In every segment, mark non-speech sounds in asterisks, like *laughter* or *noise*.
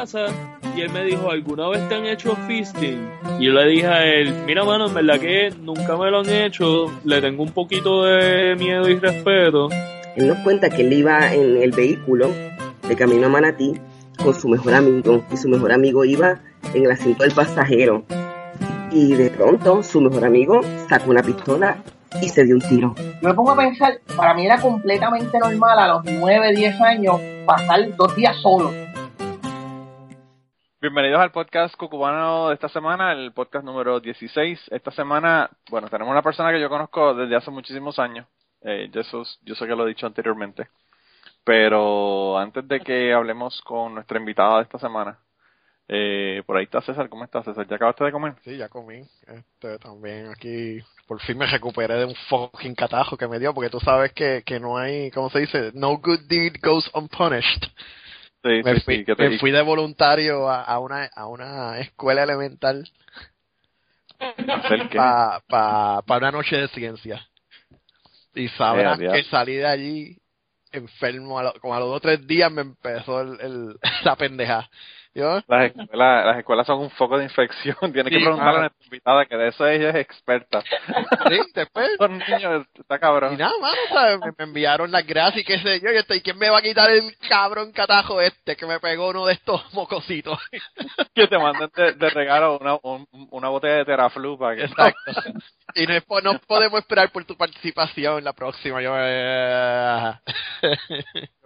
casa y él me dijo, ¿alguna vez te han hecho fisting? Y yo le dije a él, mira mano, en verdad que nunca me lo han hecho, le tengo un poquito de miedo y respeto. Él nos cuenta que él iba en el vehículo de camino a Manatí con su mejor amigo y su mejor amigo iba en el asiento del pasajero. Y de pronto su mejor amigo sacó una pistola y se dio un tiro. Yo me pongo a pensar, para mí era completamente normal a los 9, 10 años pasar dos días solo. Bienvenidos al podcast cucubano de esta semana, el podcast número 16. Esta semana, bueno, tenemos una persona que yo conozco desde hace muchísimos años. Eh, yo, yo sé que lo he dicho anteriormente. Pero antes de que hablemos con nuestra invitada de esta semana, eh, por ahí está César, ¿cómo estás César? ¿Ya acabaste de comer? Sí, ya comí. Este, también aquí por fin me recuperé de un fucking catajo que me dio, porque tú sabes que, que no hay, ¿cómo se dice? No good deed goes unpunished. Sí, me sí, fui, sí, ¿qué te me fui de voluntario a, a, una, a una escuela elemental. Para pa, pa una noche de ciencia. Y sabrás que salí de allí enfermo, a lo- como a los dos o tres días me empezó el, el, *laughs* la pendeja. Yo, Las escuelas, las escuelas son un foco de infección. *laughs* Tienes que preguntarle a nuestra invitada, que de eso ella es experta. sí, después *laughs* Son niños, está Y cabrón. nada, mano, ¿sabes? Me, me enviaron las gracias y qué sé yo. Y estoy, ¿quién me va a quitar el cabrón catajo este que me pegó uno de estos *laughs* mocositos? Que te mandan de, de regalo una, un- una botella de Teraflu para que... Exacto. Y no, es po- no podemos esperar por tu participación en la próxima. Yo, eh,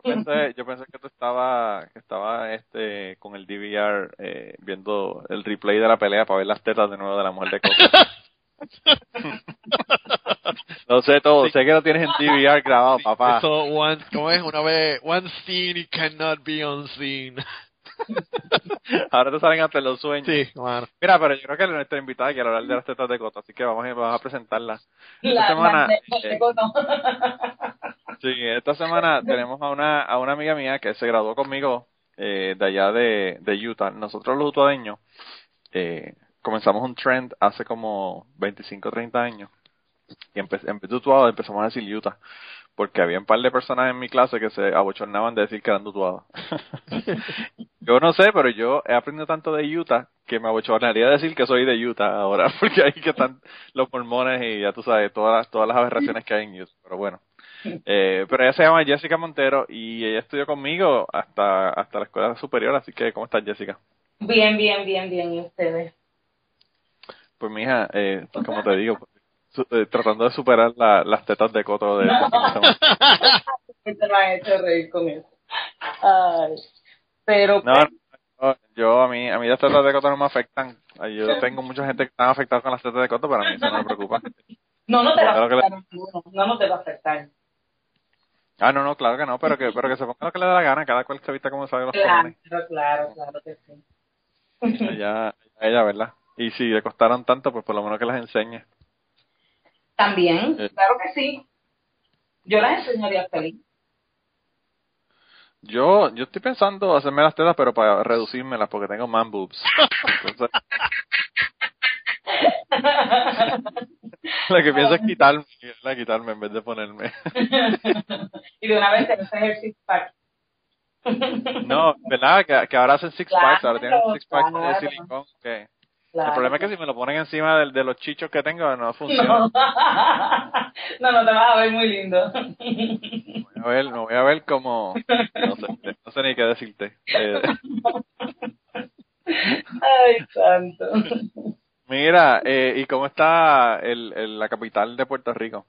Yo pensé, yo pensé que tú estabas, que estaba este, con el DVR eh, viendo el replay de la pelea para ver las tetas de nuevo de la mujer de Coco. *laughs* Lo sé todo, sé que lo tienes en DVR grabado, papá. Eso, once, ¿cómo es? Una vez, one seen it cannot be unseen. *laughs* Ahora te salen hasta los sueños. Sí, mano. Mira, pero yo creo que nuestra invitada quiere hablar de las tetas de Coto, así que vamos a, vamos a presentarla. La- semana, la- eh. Sí, esta semana *laughs* tenemos a una, a una amiga mía que se graduó conmigo eh, de allá de, de Utah. Nosotros los utuadeños eh, comenzamos un trend hace como 25 30 años. Y en vez de Utuado empezamos a decir Utah. Porque había un par de personas en mi clase que se abochornaban de decir que eran de Utuado. *laughs* yo no sé, pero yo he aprendido tanto de Utah que me abochornaría decir que soy de Utah ahora. *laughs* Porque ahí que están los mormones y ya tú sabes, todas, las- todas las aberraciones que hay en Utah. Pero bueno. Eh, pero ella se llama Jessica Montero y ella estudió conmigo hasta hasta la escuela superior, así que ¿cómo estás Jessica? Bien, bien, bien, bien. ¿Y ustedes? Pues mi hija, eh, como te digo, su- eh, tratando de superar la- las tetas de coto de Te *laughs* me ha hecho reír con eso. Ay. Pero, no, no, yo a mí a mí las tetas de coto no me afectan. Yo *laughs* tengo mucha gente que están afectados con las tetas de coto, pero a mí eso no me preocupa. no, no te va a afectar. No, no, no te va a afectar. Ah, no, no, claro que no, pero que pero que se ponga lo que le dé la gana, cada cual se vista como sabe los Claro, cojones. claro, claro que sí. Ella, ella, ¿verdad? Y si le costaron tanto, pues por lo menos que las enseñe. También, Eh. claro que sí. Yo las enseñaría feliz. Yo, yo estoy pensando hacerme las tetas, pero para reducírmelas, porque tengo man boobs. *laughs* Entonces, lo que pienso es quitarme, la quitarme en vez de ponerme. *laughs* y de una vez te haces el six pack. No, ¿verdad? Que, que ahora hacen six packs, ahora tienen Claro, six pack de claro. silicón. que- Claro. El problema es que si me lo ponen encima del- de, los chichos que tengo, no funciona. No. *laughs* no, no te vas a ver muy lindo. Voy a ver, me voy a ver como, no sé, no sé ni qué decirte. Eh, *laughs* Ay, santo. Mira, eh, ¿y cómo está el, el- la capital de Puerto Rico?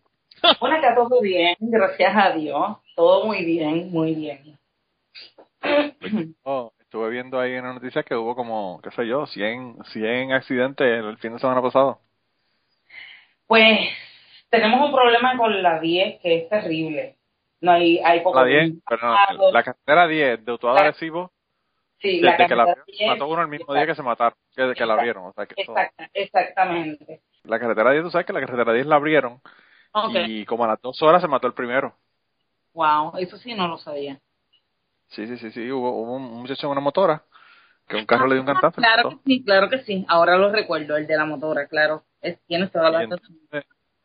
Bueno, acá todo bien, gracias a Dios. Todo muy bien, muy bien. Oh, estuve viendo ahí en las noticias que hubo como, qué sé yo, 100, 100 accidentes el fin de semana pasado. Pues tenemos un problema con la 10 que es terrible. No hay, hay poco La 10, perdón, la carretera 10 de Utuado Arecibo, Sí, la desde que la abrieron, 10, mató uno el mismo día que se mataron, que, que la abrieron. O sea, que Exacta- exactamente. la carretera 10, tú sabes que la carretera 10 la abrieron y como a las dos horas se mató el primero. Wow, eso sí no lo sabía. Sí, sí, sí, sí, hubo, hubo un muchacho en una motora que un carro le dio un cantazo. Claro que sí, claro que sí. Ahora lo recuerdo, el de la motora, claro. Es, tienes toda la razón.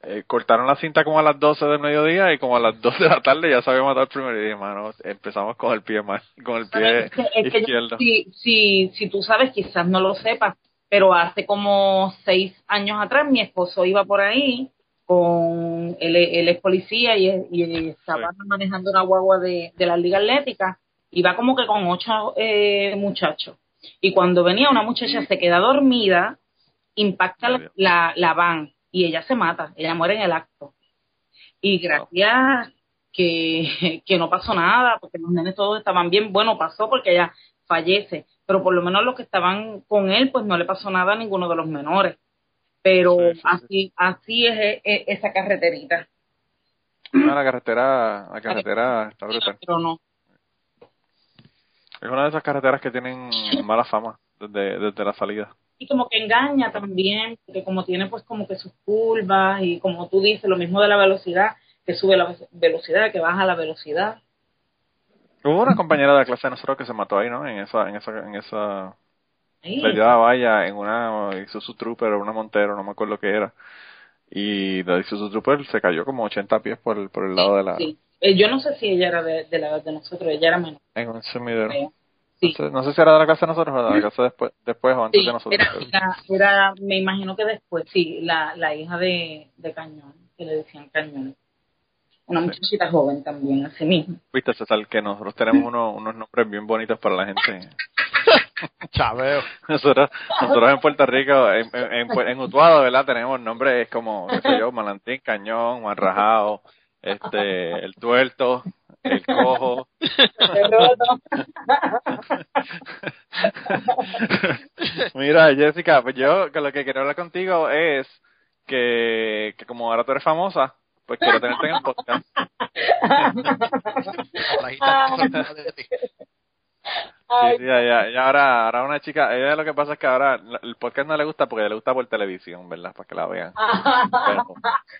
Eh, cortaron la cinta como a las 12 del mediodía y como a las 2 de la tarde ya se había matado el primero. Y dije, mano, empezamos con el pie mal, con el pie Es que- es que yo- izquierdo. si, si, si tú sabes, quizás no lo sepas, pero hace como seis años atrás mi esposo iba por ahí con él, él es policía y, y estaba manejando una guagua de, de la liga atlética. Iba como que con ocho eh, muchachos. Y cuando venía una muchacha se queda dormida impacta la, la, la van y ella se mata ella muere en el acto y gracias que, que no pasó nada porque los nenes todos estaban bien bueno pasó porque ella fallece pero por lo menos los que estaban con él pues no le pasó nada a ninguno de los menores pero Sí, sí, sí. así así es, esa carreterita No, la carretera, la carretera está brutal. pero no Es una de esas carreteras que tienen mala fama desde, desde la salida. Y como que engaña también porque como tiene pues como que sus curvas y como tú dices lo mismo de la velocidad que sube la ve- velocidad que baja la velocidad Hubo una compañera de la clase de nosotros que se mató ahí, ¿no? En esa, en esa, en esa, le dio la valla en una Isuzu Trooper o una Montero, no me acuerdo qué era. Y la Isuzu Trooper se cayó como 80 pies por el, por el lado de la, Sí. Eh, yo no sé si ella era de, de la de nosotros ella era menor en un sumidero. No sí sé, no sé si era de la clase de nosotros o de la clase después, después o antes Sí, de nosotros. era, era, era- me imagino que después, sí, la, la hija de, de Cañón, que le decían Cañón. Una muchachita joven también, así mismo. Viste, César, que nosotros tenemos uno- unos nombres bien bonitos para la gente. *laughs* Chabeo. Nosotros, nosotros en Puerto Rico, en, en, en, en Utuado, ¿verdad? Tenemos nombres como, qué sé yo, *laughs* Malantín, Cañón, Marrajao, este, el Tuerto, el Cojo. *laughs* Mira, Jessica, pues yo con lo que quiero hablar contigo es que, que como ahora tú eres famosa, pues quiero tenerte en el podcast. *laughs* Sí, sí, ya, ya, ya ahora, ahora una chica, ella lo que pasa es que ahora la- el podcast no le gusta porque le gusta por televisión, ¿verdad? Para que la vean. Pero,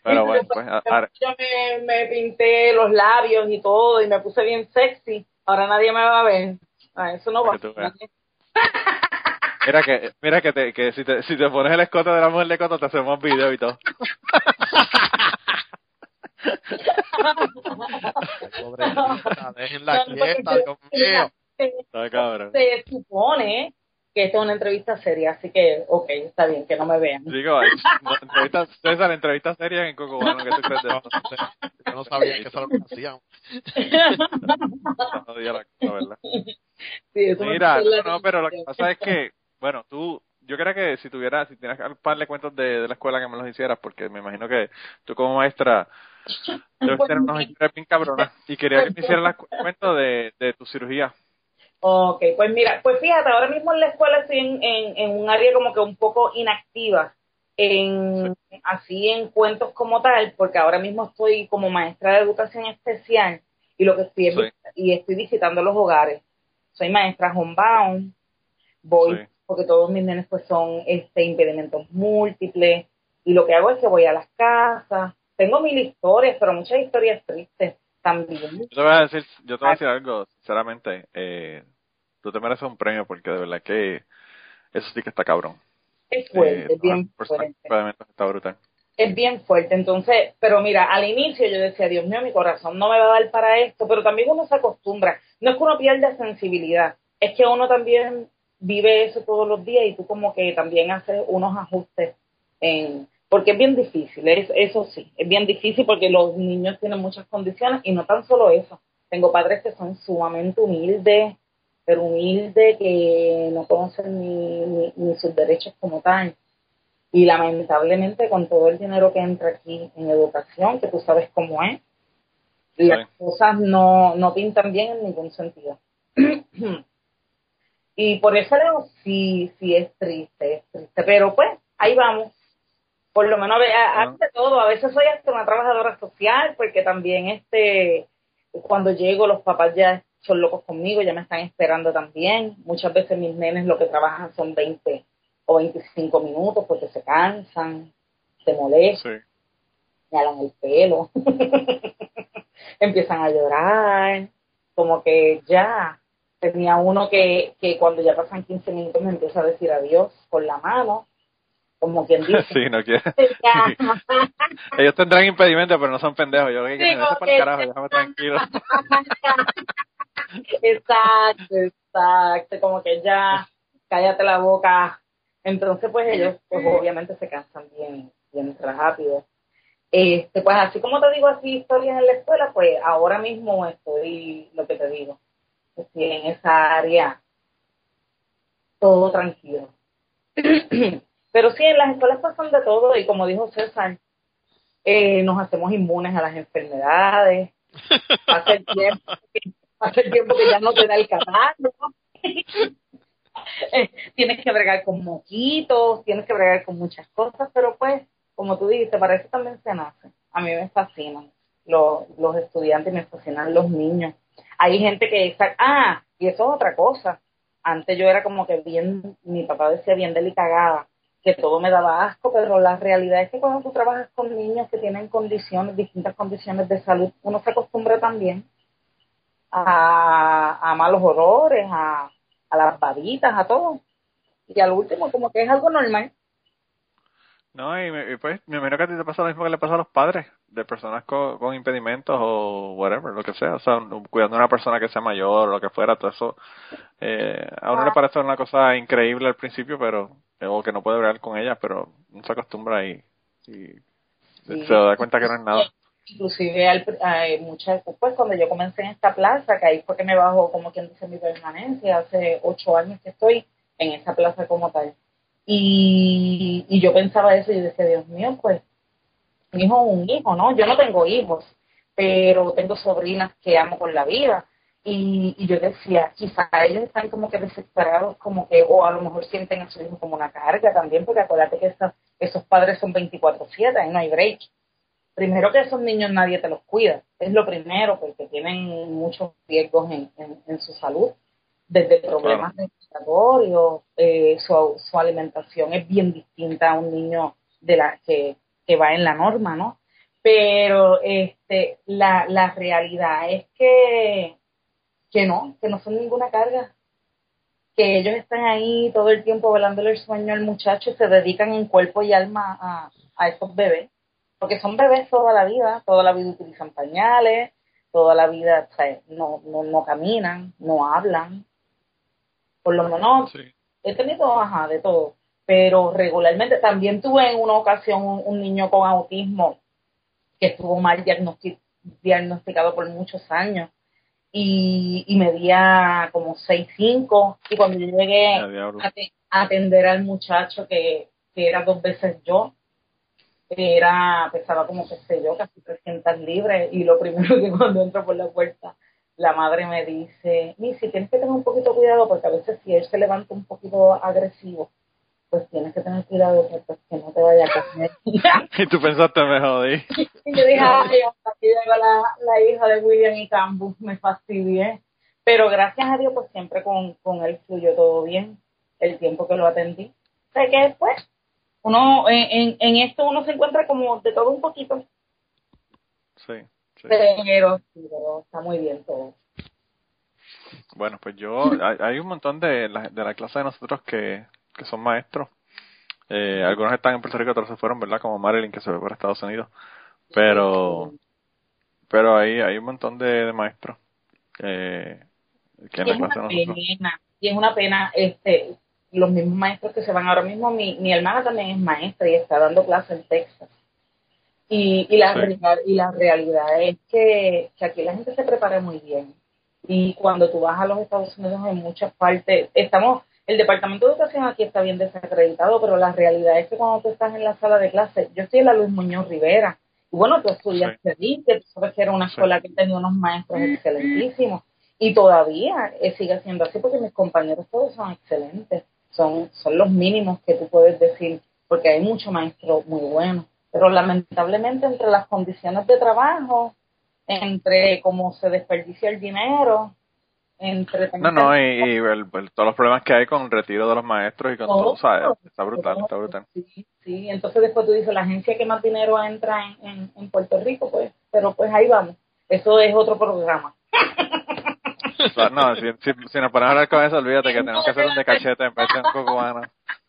pero bueno, pues a- ahora- Yo me, me pinté los labios y todo y me puse bien sexy. Ahora nadie me va a ver. Ah, eso no va veas. mira que, mira que, te, que si, te, si te pones el escote de la mujer de Coto te hacemos video y todo. *laughs* Pobrecita, déjenla No, porque quieta, Dios mío. Está cabrón. Se supone que esta es una entrevista seria, así que, ok, está bien, que no me vean. Digo, no, *laughs* entrevistas, César, entrevistas serias en Cocobano, ¿qué tú crees de No, no yo no sabía que eso lo hacían. Está jodida la cosa, ¿verdad? Sí, eso Mira, no, no, pero lo que pasa es que, bueno, tú, yo creo que si tuvieras, si tienes un par de cuentos de, de la escuela que me los hicieras, porque me imagino que tú como maestra debes Pues tener unos historias bien cabronas, y quería que me hicieras las cu- cuentos de, de tu cirugía. Ok, pues mira, pues fíjate, ahora mismo en la escuela estoy en, en, en un área como que un poco inactiva, en así en cuentos como tal, porque ahora mismo estoy como maestra de educación especial y lo que estoy es Sí. y estoy visitando los hogares. Soy maestra homebound, voy Sí. porque todos mis nenes pues son este impedimentos múltiples y lo que hago es que voy a las casas. Tengo mil historias, pero muchas historias tristes también. Yo te voy a decir, yo te voy a decir algo, sinceramente, eh, tú te mereces un premio porque de verdad que eso sí que está cabrón. Es fuerte, Eh, es bien fuerte. impedimentos está brutal. es bien fuerte. Entonces, pero mira, al inicio yo decía, Dios mío, mi corazón no me va a dar para esto, pero también uno se acostumbra. No es que uno pierda sensibilidad, es que uno también vive eso todos los días y tú como que también haces unos ajustes en porque es bien difícil, es- eso sí, es bien difícil porque los niños tienen muchas condiciones y no tan solo eso. Tengo padres que son sumamente humildes, pero humildes, que no conocen ni, ni, ni sus derechos como tal. Y lamentablemente con todo el dinero que entra aquí en educación, que tú sabes cómo es, las cosas no, no pintan bien en ningún sentido. *clears throat* y por eso sí, sí es triste, es triste. Pero pues, ahí vamos. Por lo menos, a, a- de todo, a veces soy hasta una trabajadora social, porque también este cuando llego los papás ya son locos conmigo, ya me están esperando también. Muchas veces mis nenes lo que trabajan son 20 o 25 minutos porque se cansan, se molestan, Sí. me alan el pelo, *laughs* empiezan a llorar, como que ya. Tenía uno que, que cuando ya pasan 15 minutos me empieza a decir adiós con la mano como quien dice. *laughs* Sí, no quiere. *laughs* Ya. Ellos tendrán impedimentos, pero no son pendejos. Yo creo que Sí, para el carajo, déjame tranquilo. *laughs* exacto, exacto, como que ya cállate la boca. Entonces, pues ellos, pues obviamente se cansan bien, bien rápido. Este, pues así como te digo así historias en la escuela, pues ahora mismo estoy, lo que te digo, estoy en esa área todo tranquilo. *clears throat* Pero sí, en las escuelas pasan de todo y como dijo César, eh, nos hacemos inmunes a las enfermedades, el tiempo, pasa el tiempo que ya no te da el catarro. *laughs* Eh, tienes que bregar con moquitos, tienes que bregar con muchas cosas, pero pues, como tú dijiste, para eso también se nace. A mí me fascinan los, los estudiantes, me fascinan los niños. Hay gente que está, ah, y eso es otra cosa. Antes yo era como que bien, mi papá decía bien delicagada, que todo me daba asco, pero la realidad es que cuando tú trabajas con niños que tienen condiciones, distintas condiciones de salud, uno se acostumbra también a, a malos olores, a, a las babitas, a todo. Y al último, como que es algo normal. No, y, me- y pues me imagino que a ti te pasa lo mismo que le pasa a los padres de personas con, con impedimentos o whatever, lo que sea. O sea, cuidando a una persona que sea mayor o lo que fuera, todo eso. Eh, a uno le parece una cosa increíble al principio, pero o que no puede hablar con ella, pero uno se acostumbra y, y Sí. se da cuenta que no es nada. Inclusive al, eh, muchas, pues cuando yo comencé en esta plaza, que ahí fue que me bajó como quien dice mi permanencia, hace ocho años que estoy en esa plaza como tal. Y, y yo pensaba eso y yo decía, Dios mío, pues mi hijo un hijo, ¿no? Yo no tengo hijos, pero tengo sobrinas que amo con la vida. Y, y yo decía, quizá ellos están como que desesperados, como que, o a lo mejor sienten a su hijo como una carga también, porque acuérdate que esas, esos padres son 24-7, ahí no hay break. Primero que esos niños nadie te los cuida, es lo primero, porque tienen muchos riesgos en, en, en su salud, desde problemas respiratorios, eh, su, su alimentación es bien distinta a un niño de la que, que va en la norma, ¿no? Pero este, la, la realidad es que, que no, que no son ninguna carga, que ellos están ahí todo el tiempo velándole el sueño al muchacho y se dedican en cuerpo y alma a, a esos bebés, porque son bebés toda la vida, toda la vida utilizan pañales, toda la vida o sea, no, no, no caminan, no hablan, por lo menos Sí. he tenido, ajá, de todo, pero regularmente también tuve en una ocasión un, un niño con autismo que estuvo mal diagnosti- diagnosticado por muchos años y, y medía como 6'5 y cuando yo llegué a atender al muchacho que, que era dos veces yo, era, pesaba como que sé yo, casi 300 libras y lo primero que cuando entro por la puerta la madre me dice, Missy, tienes que tener un poquito cuidado porque a veces si él se levanta un poquito agresivo, pues tienes que tener cuidado que, pues, que no te vaya a comer. *laughs* Y tú pensaste, me jodí. y yo dije, ay, hasta aquí llegó la, la hija de William y Campbell, me fastidié. Pero gracias a Dios, pues siempre con, con él fluyó todo bien, el tiempo que lo atendí. Sé que después, uno, en, en, en esto uno se encuentra como de todo un poquito, Sí, sí. pero, está muy bien todo. Bueno, pues yo, hay, hay un montón de la, de la clase de nosotros que, que son maestros. Eh, algunos están en Puerto Rico, otros se fueron, ¿verdad? Como Marilyn, que se fue por Estados Unidos. Pero, pero hay, hay un montón de, de maestros eh, que Y es una pena, y es una pena, este, los mismos maestros que se van ahora mismo, mi, mi hermana también es maestra y está dando clases en Texas. Y, y, la, Sí. real- y la realidad es que, que aquí la gente se prepara muy bien. Y cuando tú vas a los Estados Unidos en muchas partes, estamos, el Departamento de Educación aquí está bien desacreditado, pero la realidad es que cuando tú estás en la sala de clase, yo estoy en la Luis Muñoz Rivera, y bueno, tú estudiaste allí, que tú sabes que era una Sí. escuela que tenía unos maestros excelentísimos, y todavía eh, sigue siendo así porque mis compañeros todos son excelentes, son, son los mínimos que tú puedes decir, porque hay muchos maestros muy buenos, pero lamentablemente entre las condiciones de trabajo, entre cómo se desperdicia el dinero. No, no, y, y el- el- todos los problemas que hay con el retiro de los maestros y con todo, Todo. ¿sabes? Está brutal, está brutal. Sí, sí, entonces después tú dices, la agencia que más dinero entra en, en, en Puerto Rico, pues, pero pues ahí vamos. Eso es otro programa. O sea, no, si, si, si nos ponemos a hablar con eso, olvídate que tenemos que hacer un de cachete en vez de un cubano.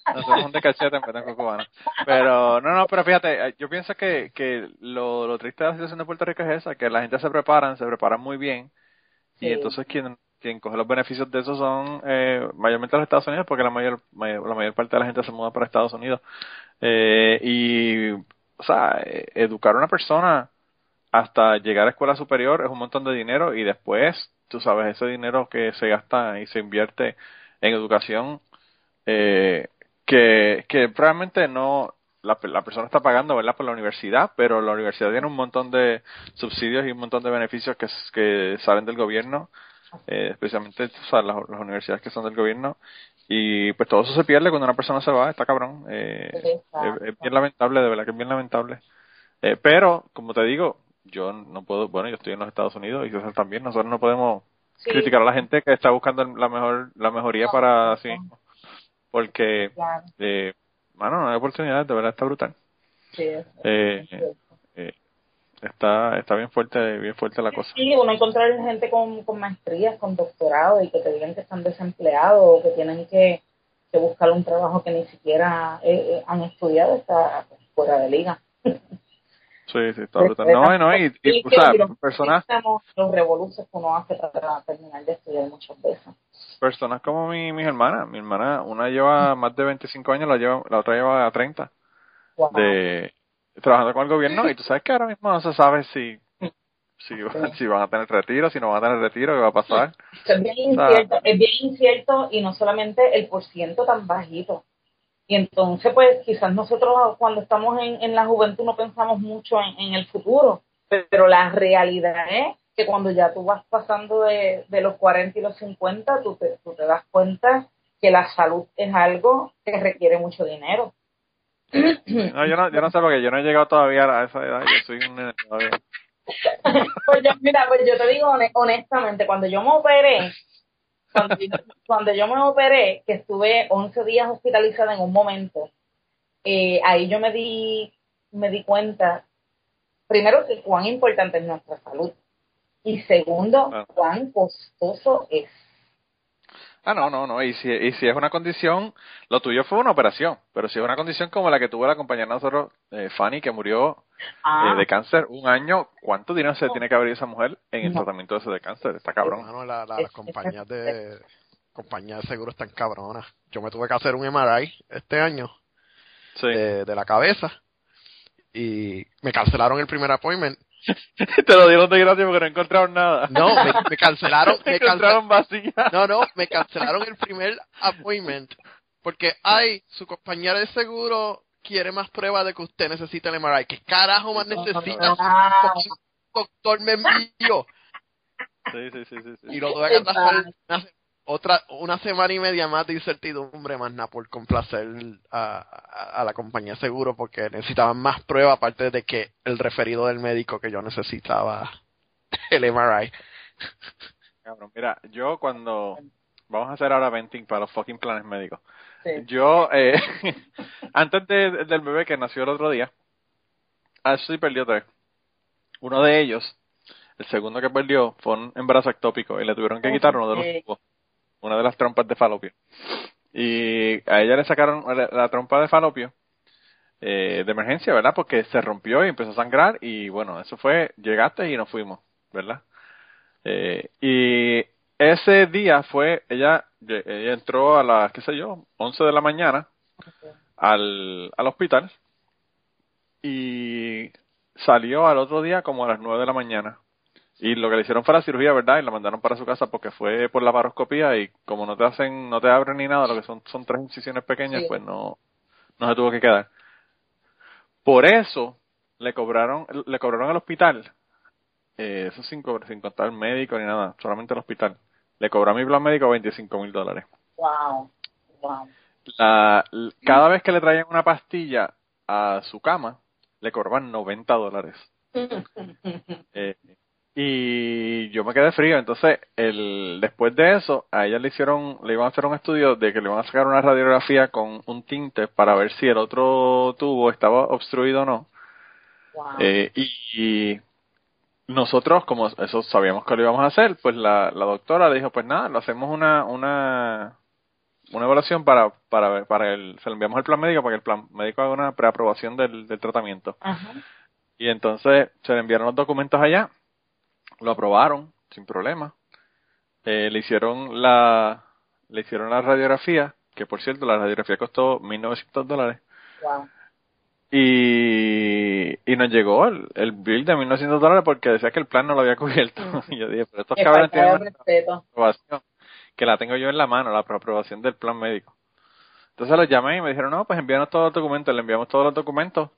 Hacemos un de cachete en vez de cubano. Pero, no, no, pero fíjate, eh, yo pienso que, que lo, lo triste de la situación de Puerto Rico es esa, que la gente se preparan, se preparan muy bien, y Sí. entonces quien, quien coge los beneficios de eso son eh, mayormente los Estados Unidos, porque la mayor, la mayor parte de la gente se muda para Estados Unidos. Eh, y, o sea, eh, educar a una persona hasta llegar a escuela superior es un montón de dinero y después, tú sabes, ese dinero que se gasta y se invierte en educación, eh, que, que probablemente no, la, la persona está pagando, ¿verdad?, por la universidad, pero la universidad tiene un montón de subsidios y un montón de beneficios que, que salen del gobierno, eh, especialmente o sea, las, las universidades que son del gobierno, y pues todo eso se pierde cuando una persona se va, está cabrón. Eh, es, es bien lamentable, de verdad que es bien lamentable. Eh, pero, como te digo, yo no puedo, bueno, yo estoy en los Estados Unidos y César también, nosotros no podemos Sí, criticar a la gente que está buscando la mejor la mejoría No, para no, sí mismo. Porque, claro, eh, mano, no hay oportunidades, de verdad está brutal. sí, es- Eh, eh, está está bien fuerte, bien fuerte la cosa. Sí, uno encontrar gente con, con maestrías, con doctorado y que te digan que están desempleados o que tienen que, que buscar un trabajo que ni siquiera eh, eh, han estudiado está fuera de liga. Sí, sí, está brutal. No, no, y, y, o sea, personas, los revoluciones que uno hace para terminar de estudiar muchas veces. personas como mi, mis hermanas, mi hermana, una lleva más de 25 años, la lleva, la otra lleva 30 Wow. de trabajando con el gobierno y tú sabes que ahora mismo no se sabe si si, *laughs* si van a tener retiro, si no van a tener retiro, qué va a pasar. Es bien O sea, incierto, es bien incierto y no solamente el por ciento tan bajito. Y entonces, pues quizás nosotros cuando estamos en, en la juventud no pensamos mucho en, en el futuro, pero la realidad es que cuando ya tú vas pasando de, de los 40 y los 50, tú te, tú te das cuenta que la salud es algo que requiere mucho dinero. No, yo no, yo no sé porque yo no he llegado todavía a esa edad, yo soy un nene todavía. Pues yo, mira, pues yo te digo hone- honestamente, cuando yo me operé, cuando, cuando yo me operé, que estuve 11 días hospitalizada en un momento, eh, ahí yo me di, me di cuenta, primero que cuán importante es nuestra salud y segundo, cuán costoso es. Ah, no, no, no, y si, y si es una condición, lo tuyo fue una operación, pero si es una condición como la que tuvo la compañera de nosotros, eh, Fanny, que murió Ah, eh, de cáncer un año, ¿cuánto dinero se tiene que abrir esa mujer en el No. tratamiento ese de cáncer? Está cabrón. La- las compañías de compañías de seguros están cabronas. Yo me tuve que hacer un MRI este año Sí. de, de la cabeza y me cancelaron el primer appointment. *laughs* Te lo dieron de gracia porque no encontraron nada. No, me, me cancelaron, *laughs* me cancelaron, encontraron vacía. no, no, me cancelaron el primer appointment porque ay, su compañía de seguro quiere más pruebas de que usted necesita el MRI. ¿Qué carajo más necesita? *laughs* Ah, Doctor me envió Sí, sí, sí, sí. sí. y lo tuve que atrasar una, otra una semana y media más de incertidumbre más nada por complacer a, a, a la compañía de seguro porque necesitaban más pruebas aparte de que el referido del médico que yo necesitaba *laughs* el MRI Cabrón, mira, yo cuando vamos a hacer ahora venting para los fucking planes médicos. sí. Yo, eh, *laughs* antes de- del bebé que nació el otro día, Ashley perdió tres. Uno de ellos, el segundo que perdió, fue un embarazo ectópico y le tuvieron que quitar uno de los tubos, una de las trompas de falopio. Y a ella le sacaron la, trompa de falopio eh, de emergencia, ¿verdad? Porque se rompió y empezó a sangrar y bueno, eso fue, llegaste y nos fuimos, ¿verdad? Eh, y ese día fue, ella, ella entró a las, qué sé yo, 11 de la mañana al, al hospital y salió al otro día como a las 9 de la mañana. Y lo que le hicieron fue la cirugía, ¿verdad? Y la mandaron para su casa porque fue por la paroscopía y como no te hacen, no te abren ni nada, lo que son, son tres incisiones pequeñas, Sí. pues no, no se tuvo que quedar. Por eso le cobraron, le cobraron al hospital, eh, eso sin, sin contar médico ni nada, solamente el hospital. Le cobró a mi plan médico 25 mil dólares. Wow, wow. La, cada vez que le traían una pastilla a su cama, le cobraban 90 dólares. *laughs* Eh, y yo me quedé frío. Entonces, el, después de eso, a ella le hicieron, le iban a hacer un estudio de que le iban a sacar una radiografía con un tinte para ver si el otro tubo estaba obstruido o no. wow. Eh, y, y nosotros, como eso sabíamos que lo íbamos a hacer, pues la, la doctora dijo, pues nada, lo hacemos una, una, una evaluación para, para, ver- para el, se lo enviamos al plan médico para que el plan médico haga una preaprobación del, del tratamiento. Ajá. Y entonces se le enviaron los documentos allá, lo aprobaron sin problema. Eh, le hicieron la le hicieron la radiografía, que por cierto la radiografía costó 1.900 dólares. Wow. Y, y nos llegó el, el bill de 1.900 dólares porque decía que el plan no lo había cubierto. *laughs* Y yo dije, pero estos cabrones tienen aprobación, que la tengo yo en la mano, la aprobación del plan médico. Entonces los llamé y me dijeron, no, pues envíanos todos los documentos, le enviamos todos los documentos.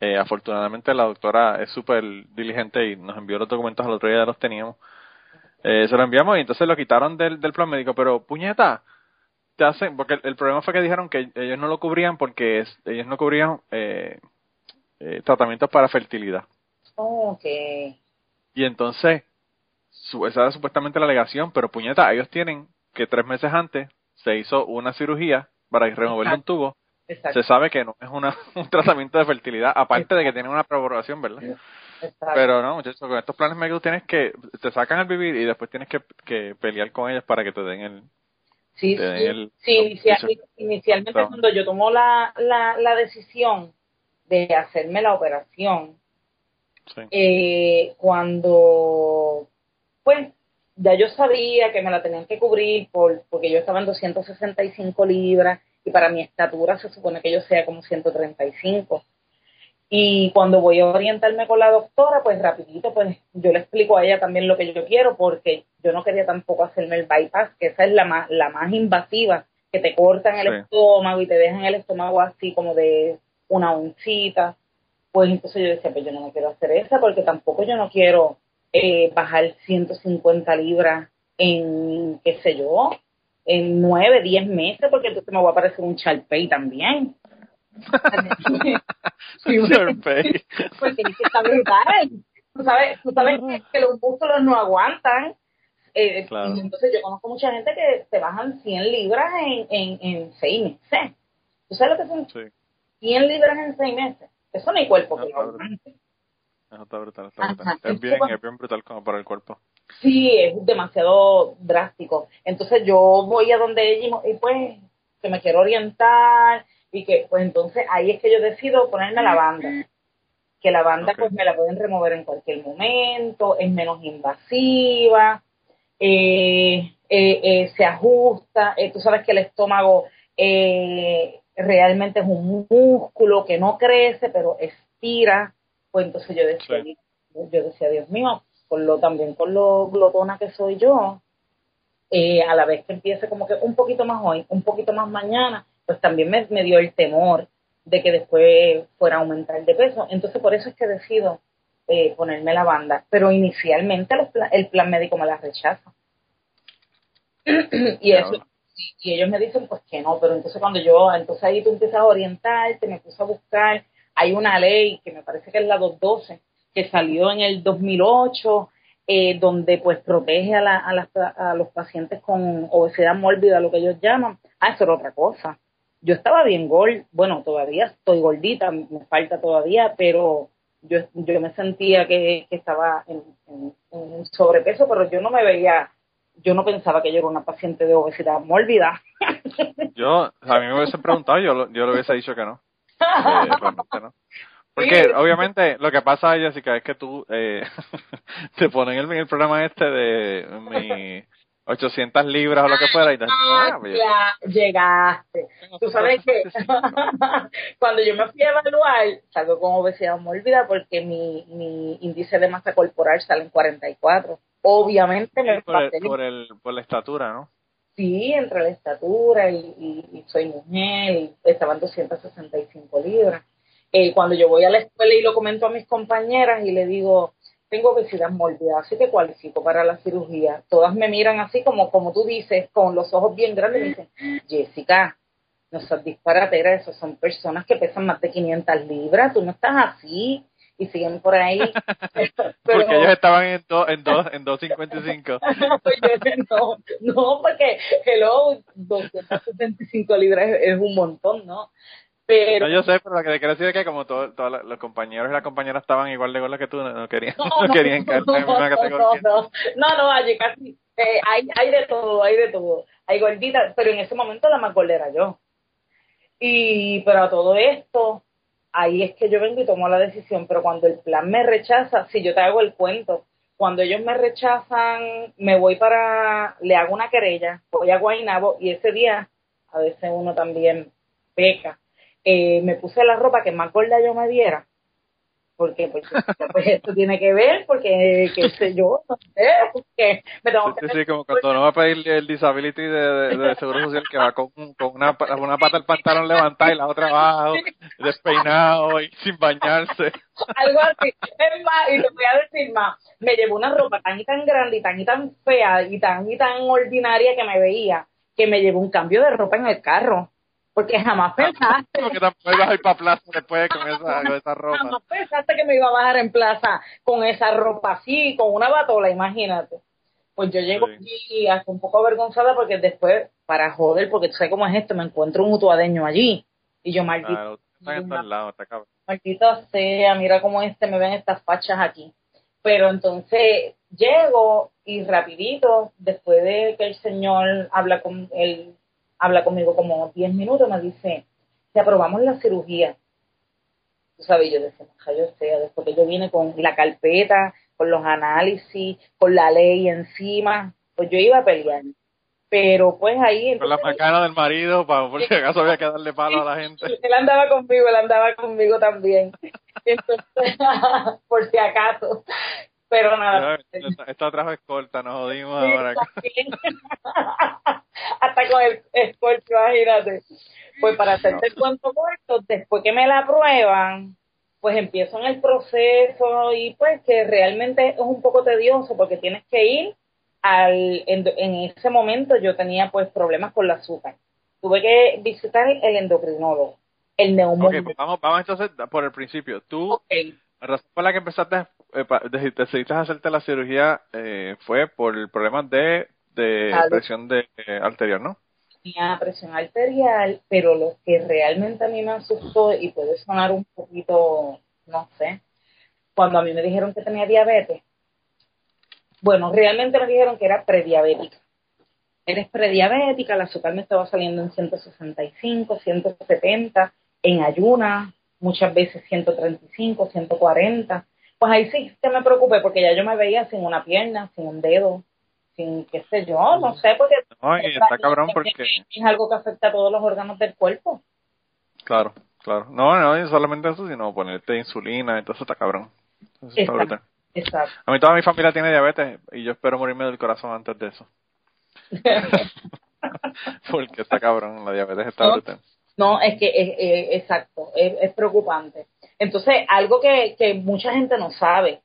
Eh, afortunadamente la doctora es súper diligente y nos envió los documentos al otro día, ya los teníamos. Eh, se lo enviamos y entonces lo quitaron del, del plan médico, pero puñeta, te hacen, porque el, el problema fue que dijeron que ellos no lo cubrían porque es- ellos no cubrían eh, eh, tratamientos para fertilidad. Ok. Y entonces, su, esa era supuestamente la alegación, pero puñeta, ellos tienen que tres meses antes se hizo una cirugía para removerle un tubo. Exacto. Se sabe que no es una, *laughs* un tratamiento de fertilidad, aparte de que tienen una aprobación, ¿verdad? exacto. Pero no, muchachos, con estos planes médicos tienes que, te sacan al vivir y después tienes que, que pelear con ellos para que te den el... Sí, sí, el- sí, inicialmente cuando yo tomo la, la, la decisión de hacerme la operación, Sí. eh, cuando, pues, ya yo sabía que me la tenían que cubrir por, porque yo estaba en 265 libras y para mi estatura se supone que yo sea como 135. Y cuando voy a orientarme con la doctora, pues rapidito, pues yo le explico a ella también lo que yo quiero, porque yo no quería tampoco hacerme el bypass, que esa es la más, la más invasiva, que te cortan el Sí. estómago y te dejan el estómago así como de una oncita. Pues entonces yo decía, pues yo no me quiero hacer esa, porque tampoco yo no quiero eh, bajar 150 libras en, qué sé yo, en 9, 10 meses, porque entonces me voy a parecer un Charpey también. *laughs* Sí, Sharpay. porque es que está brutal. Tú sabes, tú sabes que, que los músculos no aguantan. Eh, Claro. entonces yo conozco mucha gente que se bajan 100 libras en, en, en 6 meses. ¿Tú sabes lo que son Sí, 100 libras en 6 meses? Eso no hay cuerpo eso está brutal, está Ajá. brutal. Es bien, es bien brutal como para el cuerpo. Sí, es demasiado drástico. Entonces yo voy a donde ella y pues que me quiero orientar y que pues entonces ahí es que yo decido ponerme la banda. Que la banda pues me la pueden remover en cualquier momento, es menos invasiva, eh, eh, eh, se ajusta, eh, tú sabes que el estómago eh, realmente es un músculo que no crece pero estira, pues entonces yo decía, Sí. yo decía, Dios mío, por lo también por lo glotona que soy yo, eh, a la vez que empiece como que un poquito más hoy, un poquito más mañana, pues también me, me dio el temor de que después fuera a aumentar de peso. Entonces por eso es que decido eh, ponerme la banda. Pero inicialmente los pla- el plan médico me la rechaza. *clears throat* y eso y ellos me dicen pues que no, pero entonces cuando yo, entonces ahí tú empiezas a orientarte, me puse a buscar, hay una ley que me parece que es la 212, que salió en el 2008, eh, donde pues protege a, la, a, las, a los pacientes con obesidad mórbida, lo que ellos llaman. Ah, eso era otra cosa. Yo estaba bien gol, bueno, todavía estoy gordita, me falta todavía, pero yo, yo me sentía que, que estaba en, en- en sobrepeso, pero yo no me veía, yo no pensaba que yo era una paciente de obesidad mórbida. Yo, a mí me hubiesen preguntado, yo, yo le hubiese dicho que no. *laughs* Eh, realmente no. Porque obviamente lo que pasa, Jessica, es que tú eh, *laughs* te ponen el, el programa este de mi 800 libras o lo que fuera y te ah, pues, ya llegaste. Tú sabes que *laughs* cuando yo me fui a evaluar, salgo con obesidad mórbida porque mi, mi índice de masa corporal sale en 44. Obviamente me por, el, por, el, por la estatura, ¿no? sí entre la estatura y, y- y soy mujer y estaba en 265 libras. Eh, cuando yo voy a la escuela y lo comento a mis compañeras y le digo, tengo obesidad mórbida, así que cualifico para la cirugía. Todas me miran así como, como tú dices, con los ojos bien grandes y dicen, Jessica, no seas disparatera, esas son personas que pesan más de 500 libras, tú no estás así. Y siguen por ahí. *laughs* Pero- Porque ellos estaban en, do, en, dos, en 255. *laughs* Pues no, no, porque, hello, 275 libras es, es un montón, ¿no? Pero, No, yo sé, pero lo que te quiero decir es que como todo- todos los compañeros y las compañeras estaban igual de gordas que tú, no, no querían, no, no, *laughs* no, querían caer en no, categoría. no, no, no, allí casi, eh, hay, hay de todo, hay de todo. ay gordita, pero en ese momento la más gorda era yo. Y, pero a todo esto, ahí es que yo vengo y tomo la decisión, pero cuando el plan me rechaza, si yo te hago el cuento, cuando ellos me rechazan, me voy para, le hago una querella, voy a Guaynabo y ese día, a veces uno también peca, eh, me puse la ropa que más gorda yo me diera porque pues, *laughs* pues esto tiene que ver, porque qué sé yo, no sé, porque me tengo sí, sí, como cuando uno va a pedir el disability de, de, Seguro Social que va con, con una, una pata del pantalón levantada y la otra abajo, despeinado y sin bañarse. Algo así. Es más, y te voy a decir más, me llevó una ropa tan y tan grande y tan y tan fea y tan y tan ordinaria que me veía, que me llevó un cambio de ropa en el carro porque jamás pensaste. *laughs* Porque tampoco ibas a ir para plaza después con esa, con esa ropa. Jamás pensaste que me iba a bajar en plaza con esa ropa así, con una batola, imagínate. Pues yo llego aquí hasta un poco avergonzada porque después, para joder, porque tú sabes cómo es esto, me encuentro un utuadeño allí. Y yo, maldito. maldito sea, mira cómo este me ven estas fachas aquí. Pero entonces llego y rapidito, después de que el señor habla con el habla conmigo como 10 minutos, me dice, te aprobamos la cirugía. Tú sabes, yo decía, yo sé, después que yo vine con la carpeta, con los análisis, con la ley encima, pues yo iba a pelear. Pero pues ahí... Con la macana del marido, para, por si acaso había que darle palo a la gente. Él andaba conmigo, él andaba conmigo también. Entonces, *laughs* por si acaso. Pero nada. Esta, trajo escolta, nos jodimos ahora. *laughs* Hasta con el escolta, imagínate. Pues para hacerte el cuento corto, después que me la aprueban, pues empiezo en el proceso y pues que realmente es un poco tedioso porque tienes que ir al, en, ese momento yo tenía pues problemas con la azúcar. Tuve que visitar el endocrinólogo, el neumólogo. Pues vamos, vamos entonces por el principio. Tú, la razón por la que empezaste eh, decidiste hacerte la cirugía eh, fue por el problema de, de presión de, eh, arterial, ¿no? Tenía presión arterial, pero lo que realmente a mí me asustó y puede sonar un poquito, no sé, cuando a mí me dijeron que tenía diabetes, bueno, realmente me dijeron que era prediabética. Eres prediabética, el azúcar me estaba saliendo en 165, 170, en ayuna, muchas veces 135, 140 pues ahí sí que me preocupé porque ya yo me veía sin una pierna, sin un dedo, sin qué sé yo, no sé, porque está cabrón porque es algo que afecta a todos los órganos del cuerpo. Claro, claro. No, no, solamente eso, sino ponerte insulina, entonces está cabrón. exacto, exacto. A mí toda mi familia tiene diabetes y yo espero morirme del corazón antes de eso. *laughs* *laughs* porque está cabrón, la diabetes está no, No, es que es, exacto, es preocupante. Entonces, algo que, que mucha gente no sabe,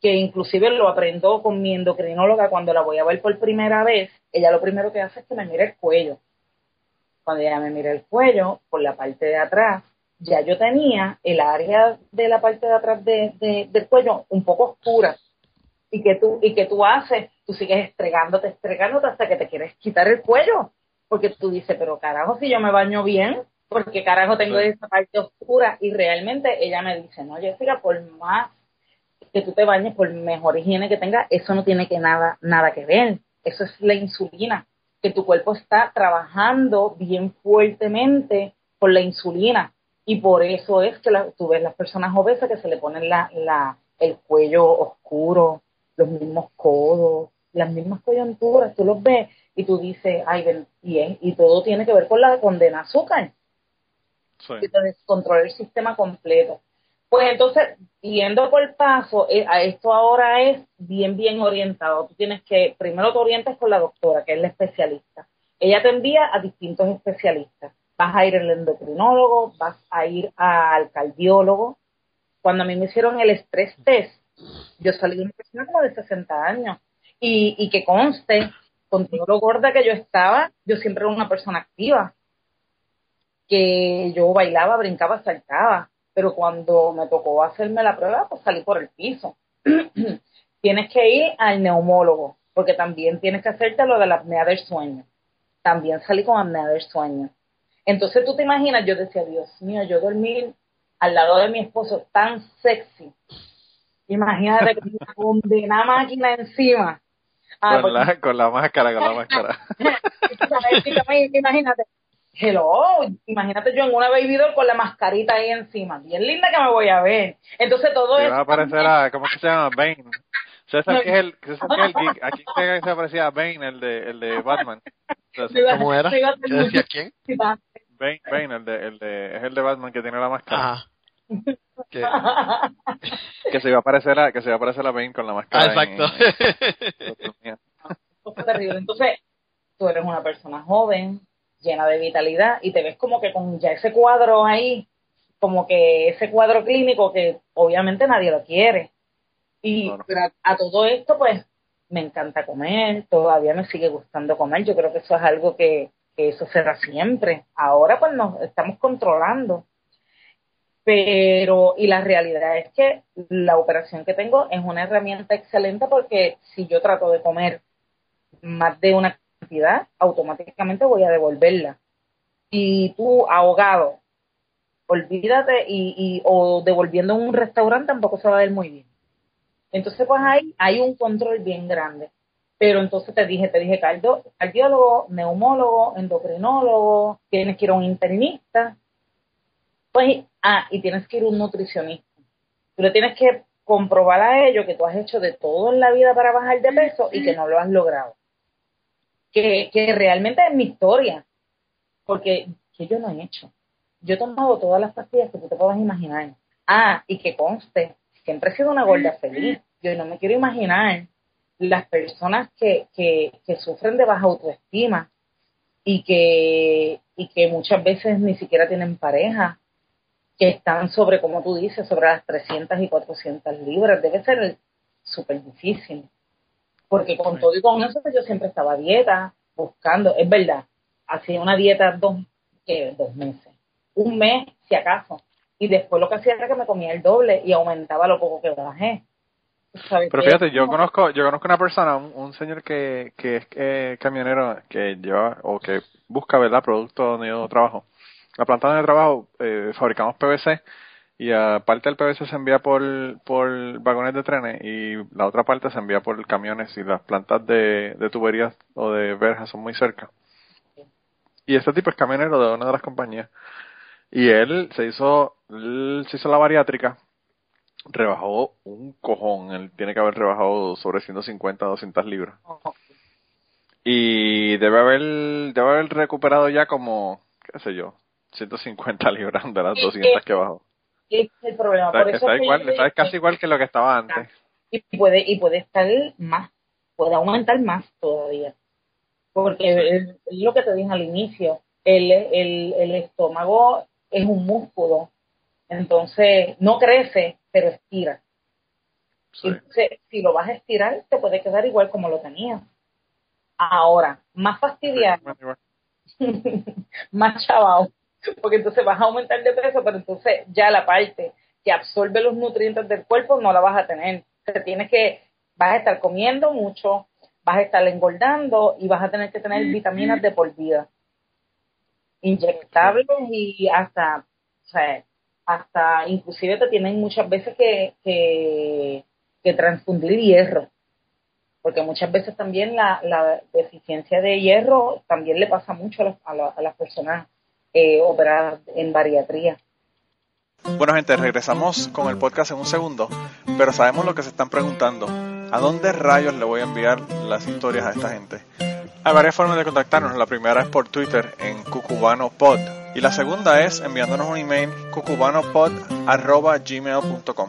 que inclusive lo aprendo con mi endocrinóloga cuando la voy a ver por primera vez, ella lo primero que hace es que me mire el cuello. Cuando ella me mira el cuello, por la parte de atrás, ya yo tenía el área de la parte de atrás de, del cuello un poco oscura. Y que tú, y que tú haces, tú sigues estregándote, estregándote hasta que te quieres quitar el cuello. Porque tú dices, pero carajo, si yo me baño bien, porque carajo tengo esa parte oscura y realmente ella me dice, no, Jessica, por más que tú te bañes, por mejor higiene que tengas, eso no tiene que nada, nada que ver. Eso es la insulina, que tu cuerpo está trabajando bien fuertemente por la insulina. Y por eso es que tú ves las personas obesas que se le ponen la, la, el cuello oscuro, los mismos codos, las mismas coyunturas, tú los ves y tú dices, ay, bien, y todo tiene que ver con la condena azúcar descontrola el sistema completo. Pues entonces, yendo por paso, eh, a esto ahora es bien, bien orientado. Tú tienes que, primero te orientas con la doctora, que es la especialista. Ella te envía a distintos especialistas. Vas a ir al endocrinólogo, vas a ir al cardiólogo. Cuando a mí me hicieron el estrés test, yo salí de una persona como de 60 años. Y, y que conste, con todo lo gorda que yo estaba, yo siempre era una persona activa que yo bailaba, brincaba, saltaba, pero cuando me tocó hacerme la prueba, pues salí por el piso. *clears throat* tienes que ir al neumólogo, porque también tienes que hacerte lo de la apnea del sueño. También salí con apnea del sueño. Entonces tú te imaginas, yo decía, Dios mío, yo dormir al lado de mi esposo tan sexy. Imagínate con una máquina encima. Ah, con, la, con la máscara, con la máscara. *laughs* imagínate, hello, imagínate yo en una baby doll con la mascarita ahí encima, bien linda que me voy a ver. Entonces todo Se eso... va a parecer a, ¿cómo que se llama? Bane. César que es el, César *laughs* que es el geek. Aquí se, se parecía a Bane, el de, el de Batman. *laughs* Entonces, ¿Cómo era? ¿Qué decía quién? Bane, Bane, el de, el de, es el de Batman que tiene la máscara. Ajá. *laughs* Que- Que se iba a parecer a, que se iba a parecer a Bane con la máscara. Ah, en- exacto. en- fue terrible. Entonces, tú eres una persona joven, llena de vitalidad, y te ves como que con ya ese cuadro ahí, como que ese cuadro clínico que obviamente nadie lo quiere. Y pero a, a todo esto, pues, me encanta comer, todavía me sigue gustando comer. Yo creo que eso es algo que, que eso será siempre. Ahora, pues, nos estamos controlando. Pero, y la realidad es que la operación que tengo es una herramienta excelente porque si yo trato de comer más de una cantidad, automáticamente voy a devolverla. Y tú, ahogado, olvídate y, y o devolviendo en un restaurante tampoco se va a ver muy bien. Entonces, pues ahí hay un control bien grande. Pero entonces te dije, te dije cardio, cardiólogo, neumólogo, endocrinólogo, tienes que ir a un internista, pues, ah, y tienes que ir a un nutricionista. Tú le tienes que comprobar a ellos que tú has hecho de todo en la vida para bajar de peso y que no lo has logrado. Que, que realmente es mi historia, porque que yo no he hecho. Yo he tomado todas las pastillas que tú te puedas imaginar. Ah, y que conste, siempre he sido una gorda feliz. Yo no me quiero imaginar las personas que, que, que sufren de baja autoestima y que, y que muchas veces ni siquiera tienen pareja, que están sobre, como tú dices, sobre las 300 y 400 libras. Debe ser súper difícil. Porque con todo y con eso yo siempre estaba a dieta, buscando, es verdad, hacía una dieta dos, dos meses, un mes si acaso. Y después lo que hacía era que me comía el doble y aumentaba lo poco que bajé. ¿Sabes Pero fíjate, yo conozco, yo conozco una persona, un, un señor que, que es eh, camionero, que lleva, o que busca, ¿verdad?, productos donde yo trabajo. La planta donde trabajo, eh, fabricamos PVC, y aparte del PVC se envía por, por vagones de trenes, y la otra parte se envía por camiones, y las plantas de, de tuberías o de verjas son muy cerca. Y este tipo es camionero de una de las compañías. Y él se hizo, él se hizo la bariátrica, rebajó un cojón. Él tiene que haber rebajado sobre 150, 200 libras. Y debe haber, debe haber recuperado ya como, qué sé yo, 150 libras de las 200 que bajó. Es el problema. Está, Por eso está es igual, está digo casi igual que lo que estaba antes. y puede y puede estar más puede aumentar más todavía porque es es lo que te dije al inicio el, el, el estómago es un músculo entonces no crece pero estira Sí. entonces si lo vas a estirar te puede quedar igual como lo tenías ahora más fastidiado Igual, igual. *laughs* más chavao, porque entonces vas a aumentar de peso, pero entonces ya la parte que absorbe los nutrientes del cuerpo no la vas a tener. Te tienes que, vas a estar comiendo mucho, vas a estar engordando y vas a tener que tener vitaminas de por vida. Inyectables y hasta, o sea, hasta inclusive te tienen muchas veces que, que, que transfundir hierro porque muchas veces también la, la deficiencia de hierro también le pasa mucho a, las- a, la- a las personas eh, operadas en bariatría. Bueno, gente, regresamos con el podcast en un segundo, pero sabemos lo que se están preguntando. ¿A dónde rayos le voy a enviar las historias a esta gente? Hay varias formas de contactarnos. La primera es por Twitter en cucubanopod y la segunda es enviándonos un email cucubanopod@gmail.com.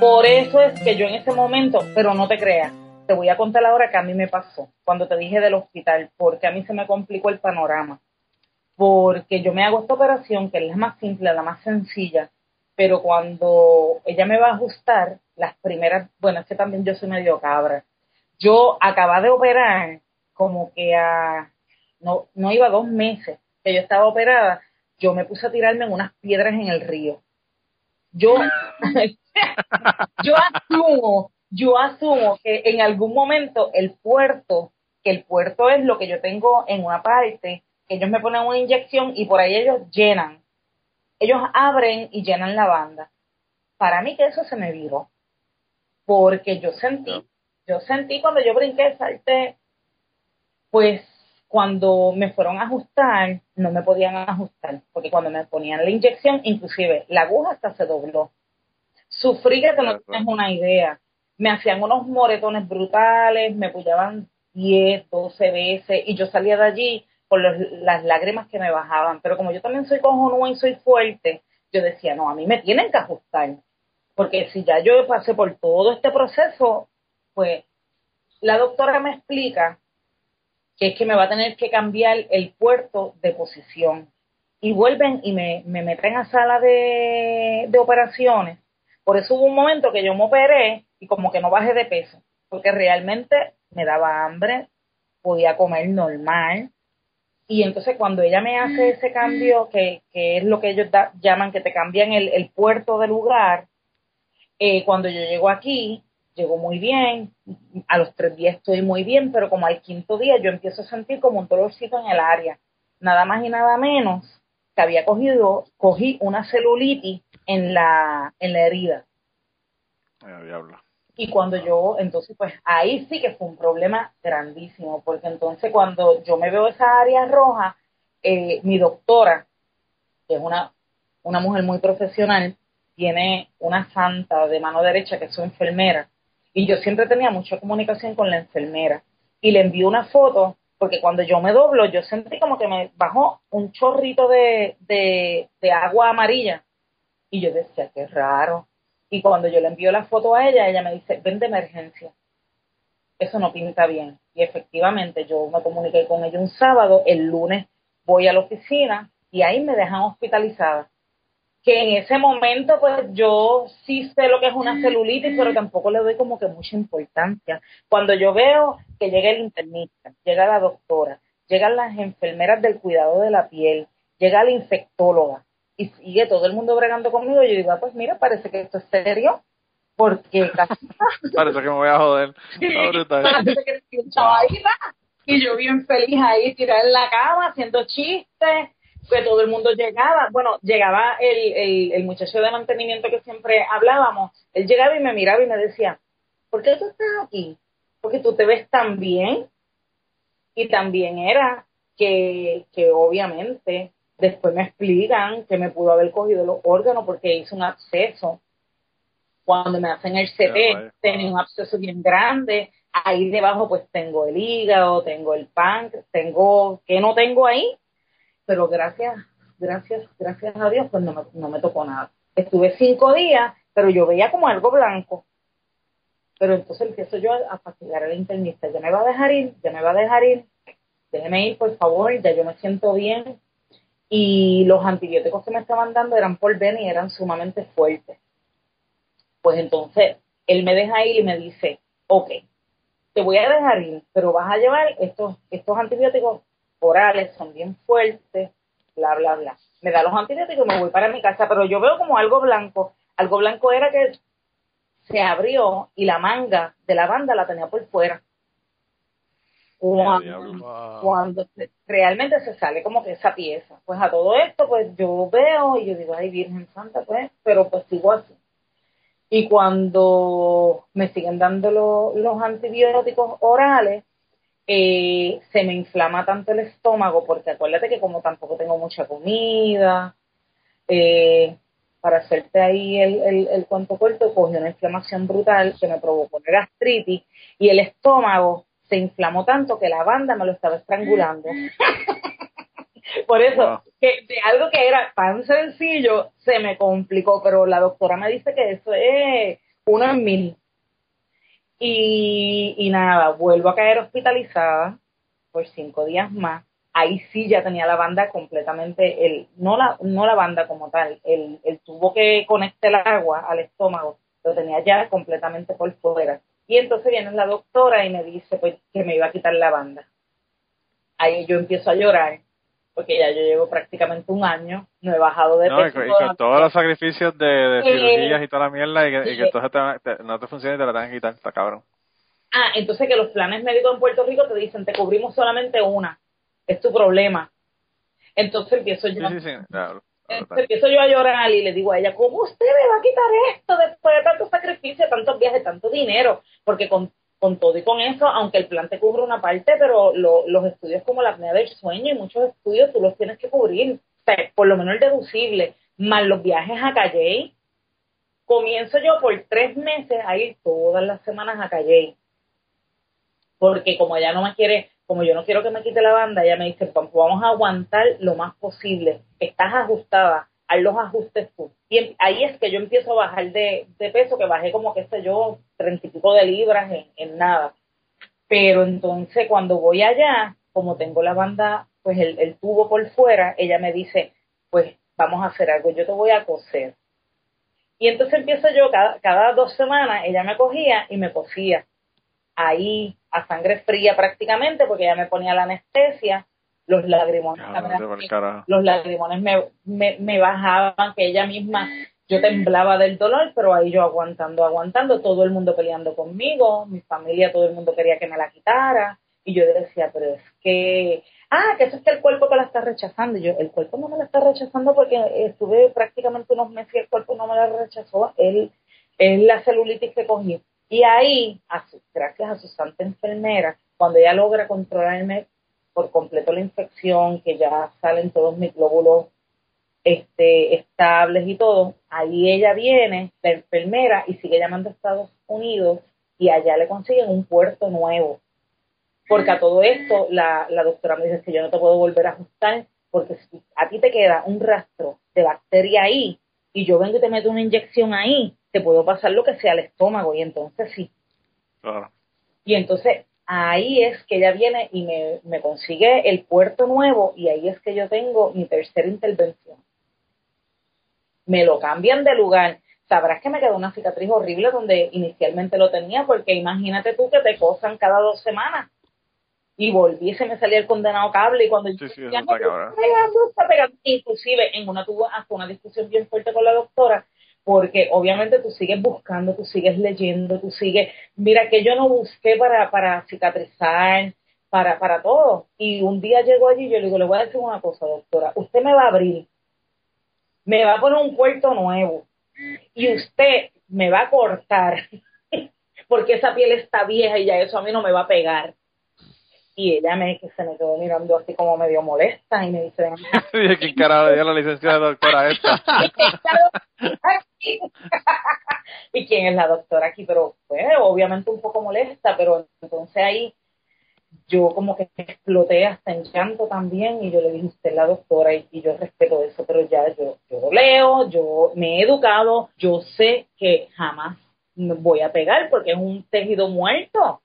Por eso es que yo en ese momento, pero no te creas, te voy a contar ahora que a mí me pasó cuando te dije del hospital, porque a mí se me complicó el panorama. Porque yo me hago esta operación, que es la más simple, la más sencilla, pero cuando ella me va a ajustar, las primeras, bueno, es que también yo soy medio cabra. Yo acababa de operar como que a, no, no iba dos meses, que yo estaba operada, yo me puse a tirarme en unas piedras en el río. Yo, *laughs* yo asumo, yo asumo que en algún momento el puerto, que el puerto es lo que yo tengo en una parte, ellos me ponen una inyección y por ahí ellos llenan. Ellos abren y llenan la banda. Para mí que eso se me viró. Porque yo sentí, yo sentí cuando yo brinqué, salté, pues cuando me fueron a ajustar, no me podían ajustar, porque cuando me ponían la inyección, inclusive la aguja hasta se dobló. Sufrí que no tienes una idea. Me hacían unos moretones brutales, me pullaban 10, 12 veces y yo salía de allí con las lágrimas que me bajaban. Pero como yo también soy cojonuda y soy fuerte, yo decía, no, a mí me tienen que ajustar. Porque si ya yo pasé por todo este proceso, pues la doctora me explica que es que me va a tener que cambiar el puerto de posición. Y vuelven y me, me meten a sala de, de operaciones. Por eso hubo un momento que yo me operé y como que no bajé de peso, porque realmente me daba hambre, podía comer normal. Y entonces cuando ella me hace ese cambio, que, que es lo que ellos llaman que te cambian el, el puerto de lugar, eh, cuando yo llego aquí, llegó muy bien, a los tres días estoy muy bien, pero como al quinto día yo empiezo a sentir como un dolorcito en el área, nada más y nada menos que había cogido, cogí una celulitis en la, en la herida. Y cuando yo, entonces pues ahí sí que fue un problema grandísimo, porque entonces cuando yo me veo esa área roja, eh, mi doctora, que es una, una mujer muy profesional, tiene una santa de mano derecha que es su enfermera, y yo siempre tenía mucha comunicación con la enfermera. Y le envié una foto, porque cuando yo me doblo, yo sentí como que me bajó un chorrito de, de, agua amarilla. Y yo decía, qué raro. Y cuando yo le envío la foto a ella, ella me dice, ven de emergencia. Eso no pinta bien. Y efectivamente, yo me comuniqué con ella un sábado, el lunes voy a la oficina y ahí me dejan hospitalizada que en ese momento pues yo sí sé lo que es una celulitis, pero tampoco le doy como que mucha importancia. Cuando yo veo que llega el internista, llega la doctora, llegan las enfermeras del cuidado de la piel, llega la infectóloga y sigue todo el mundo bregando conmigo, yo digo, ah, pues mira, parece que esto es serio, porque *laughs* parece que me voy a joder. parece que y yo bien feliz ahí tirada en la cama haciendo chistes que todo el mundo llegaba, bueno, llegaba el, el, muchacho de mantenimiento que siempre hablábamos, él llegaba y me miraba y me decía, ¿por qué tú estás aquí? Porque tú te ves tan bien. Y también era que, que obviamente después me explican que me pudo haber cogido los órganos porque hice un absceso. Cuando me hacen el CT, tenía un absceso bien grande. Ahí debajo pues tengo el hígado, tengo el páncreas, tengo, ¿qué no tengo ahí? Pero gracias, gracias, gracias a Dios, pues no me, no me tocó nada. Estuve cinco días, pero yo veía como algo blanco. Pero entonces empiezo yo a fastidiar al internista, ya me va a dejar ir, ya me va a dejar ir, déjeme ir, por favor, ya yo me siento bien. Y los antibióticos que me estaban dando eran por ven y eran sumamente fuertes. Pues entonces, él me deja ir y me dice, ok, te voy a dejar ir, pero vas a llevar estos, estos antibióticos orales son bien fuertes, bla, bla, bla. Me da los antibióticos y me voy para mi casa, pero yo veo como algo blanco. Algo blanco era que se abrió y la manga de la banda la tenía por fuera. Cuando, realmente se sale como que esa pieza. Pues a todo esto, pues yo veo y yo digo, ay Virgen Santa, pues, pero pues sigo así. Y cuando me siguen dando los antibióticos orales, eh, se me inflama tanto el estómago, porque acuérdate que como tampoco tengo mucha comida, eh, para hacerte ahí el, el, el cuento corto, cogí una inflamación brutal que me provocó la gastritis y el estómago se inflamó tanto que la banda me lo estaba estrangulando. *laughs* Por eso, que de algo que era tan sencillo, se me complicó, pero la doctora me dice que eso es uno en mil. Y, y nada, vuelvo a caer hospitalizada por cinco días más. Ahí sí ya tenía la banda completamente, el, no, la, no la banda como tal, el, el tubo que conecta el agua al estómago, lo tenía ya completamente por fuera. Y entonces viene la doctora y me dice pues, que me iba a quitar la banda. Ahí yo empiezo a llorar, porque ya yo llevo prácticamente un año, no he bajado de No, y peso. con, y con todos los sacrificios de, de Eh, cirugías y toda la mierda y que, y que entonces te, te- no te funciona y te la tengan que quitar, está cabrón. Ah, entonces que los planes médicos en Puerto Rico te dicen, te cubrimos solamente una, es tu problema. Entonces empiezo yo, sí, sí. entonces empiezo yo a llorar y le digo a ella, ¿cómo usted me va a quitar esto después de tanto sacrificio, tantos viajes, tanto dinero? Porque con, con todo y con eso, aunque el plan te cubre una parte, pero lo- los estudios como la apnea del sueño y muchos estudios tú los tienes que cubrir, o sea, por lo menos el deducible, más los viajes a Calle. Comienzo yo por tres meses a ir todas las semanas a Calle porque como ella no me quiere, como yo no quiero que me quite la banda, ella me dice, "Pues vamos a aguantar lo más posible, estás ajustada, haz los ajustes tú. Y em- ahí es que yo empiezo a bajar de, de peso, que bajé como, qué sé yo, treinta y pico de libras en, en nada. Pero entonces cuando voy allá, como tengo la banda, pues el, el tubo por fuera, ella me dice, pues vamos a hacer algo, yo te voy a coser. Y entonces empiezo yo, cada, cada dos semanas, ella me cogía y me cosía ahí a sangre fría prácticamente porque ella me ponía la anestesia, los lagrimones, los lagrimones me, me, me bajaban, que ella misma, yo temblaba del dolor, pero ahí yo aguantando, aguantando, todo el mundo peleando conmigo, mi familia, todo el mundo quería que me la quitara, y yo decía, pero es que, ah, que eso es que el cuerpo te la está rechazando, y yo, el cuerpo no me la está rechazando porque estuve prácticamente unos meses y el cuerpo no me la rechazó, él, es la celulitis que cogí. Y ahí, a su- gracias a su santa enfermera, cuando ella logra controlarme por completo la infección, que ya salen todos mis glóbulos este, estables y todo, ahí ella viene, la enfermera, y sigue llamando a Estados Unidos y allá le consiguen un puerto nuevo. Porque a todo esto la, la doctora me dice que yo no te puedo volver a ajustar porque si a ti te queda un rastro de bacteria ahí y yo vengo y te meto una inyección ahí, te puedo pasar lo que sea al estómago y entonces sí. Claro. Y entonces ahí es que ella viene y me, me consigue el puerto nuevo y ahí es que yo tengo mi tercera intervención. Me lo cambian de lugar. Sabrás que me quedó una cicatriz horrible donde inicialmente lo tenía, porque imagínate tú que te cosan cada dos semanas. Y volví y se me salía el condenado cable y cuando Sí, yo sí, decía, eso está "No, cabrón". está pegando, está pegando". Inclusive en una tuve hasta una discusión bien fuerte con la doctora porque obviamente tú sigues buscando, tú sigues leyendo, tú sigues, mira que yo no busqué para, para cicatrizar, para, para todo. Y un día llego allí y yo le digo, le voy a decir una cosa, doctora, usted me va a abrir, me va a poner un puerto nuevo y usted me va a cortar *laughs* porque esa piel está vieja y ya eso a mí no me va a pegar. Y ella me, que se me quedó mirando así como medio molesta y me dice, "Ven acá". *laughs* ¿Y quién carajo le dio la licencia de doctora esta? *laughs* ¿Y quién es la doctora aquí? Pero pues obviamente un poco molesta, pero entonces ahí yo como que exploté hasta en llanto también y yo le dije, usted es la doctora y, y yo respeto eso, pero ya yo, yo leo, yo me he educado, yo sé que jamás me voy a pegar porque es un tejido muerto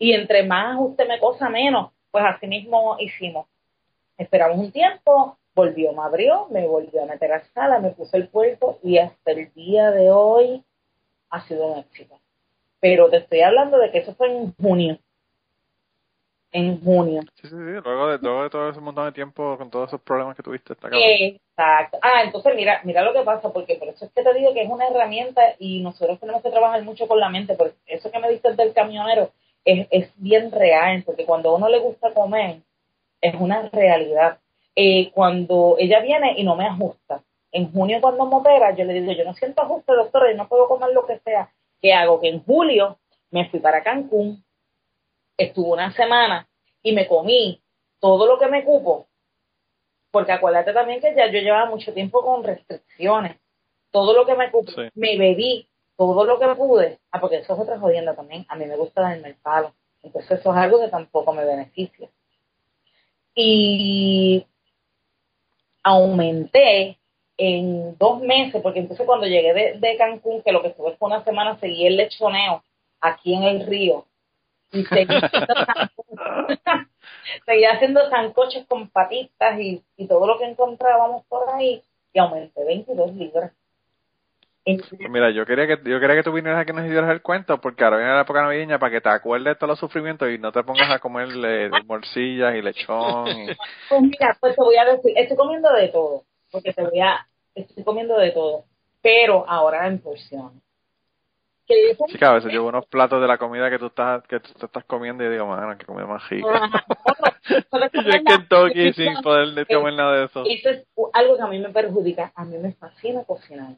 y entre más usted me cosa menos, pues así mismo hicimos. Esperamos un tiempo, volvió, me abrió, me volvió a meter a sala, me puso el puerto y hasta el día de hoy ha sido un éxito. Pero te estoy hablando de que eso fue en junio. En junio. Sí, sí, sí. Luego de, luego de todo ese montón de tiempo con todos esos problemas que tuviste, está. Exacto. Ah, entonces mira, mira lo que pasa, porque por eso es que te digo que es una herramienta y nosotros tenemos que trabajar mucho con la mente, porque eso que me diste del camionero es, es bien real, porque cuando a uno le gusta comer, es una realidad. Eh, cuando ella viene y no me ajusta, en junio cuando me opera, yo le digo, yo no siento ajuste, doctora, yo no puedo comer lo que sea. ¿Qué hago? Que en julio me fui para Cancún, estuve una semana y me comí todo lo que me cupo, porque acuérdate también que ya yo llevaba mucho tiempo con restricciones. Todo lo que me cupo, Sí. me bebí todo lo que pude. Ah, porque eso es otra jodienda también. A mí me gusta darme el palo. Entonces eso es algo que tampoco me beneficia. Y aumenté en dos meses, porque entonces cuando llegué de, de Cancún, que lo que estuve fue una semana, seguí el lechoneo aquí en el río. Y seguí haciendo *laughs* *laughs* seguía haciendo sancoches con patitas y, y todo lo que encontrábamos por ahí, y aumenté 22 libras. Pues mira, yo quería que yo quería que tú vinieras aquí y nos hicieras el cuento, porque ahora viene la época navideña para que te acuerdes de todos los sufrimientos y no te pongas a comer eh, morcillas y lechón. Y... Pues mira, pues te voy a decir, estoy comiendo de todo, porque te voy a, estoy comiendo de todo, pero ahora en porción. Sí, que a veces llevo unos platos de la comida que tú estás que tú te estás comiendo y digo, mano, que comida más rica. *laughs* y yo en Kentucky sin poder comer nada de eso. Eso es algo que a mí me perjudica. A mí me fascina cocinar.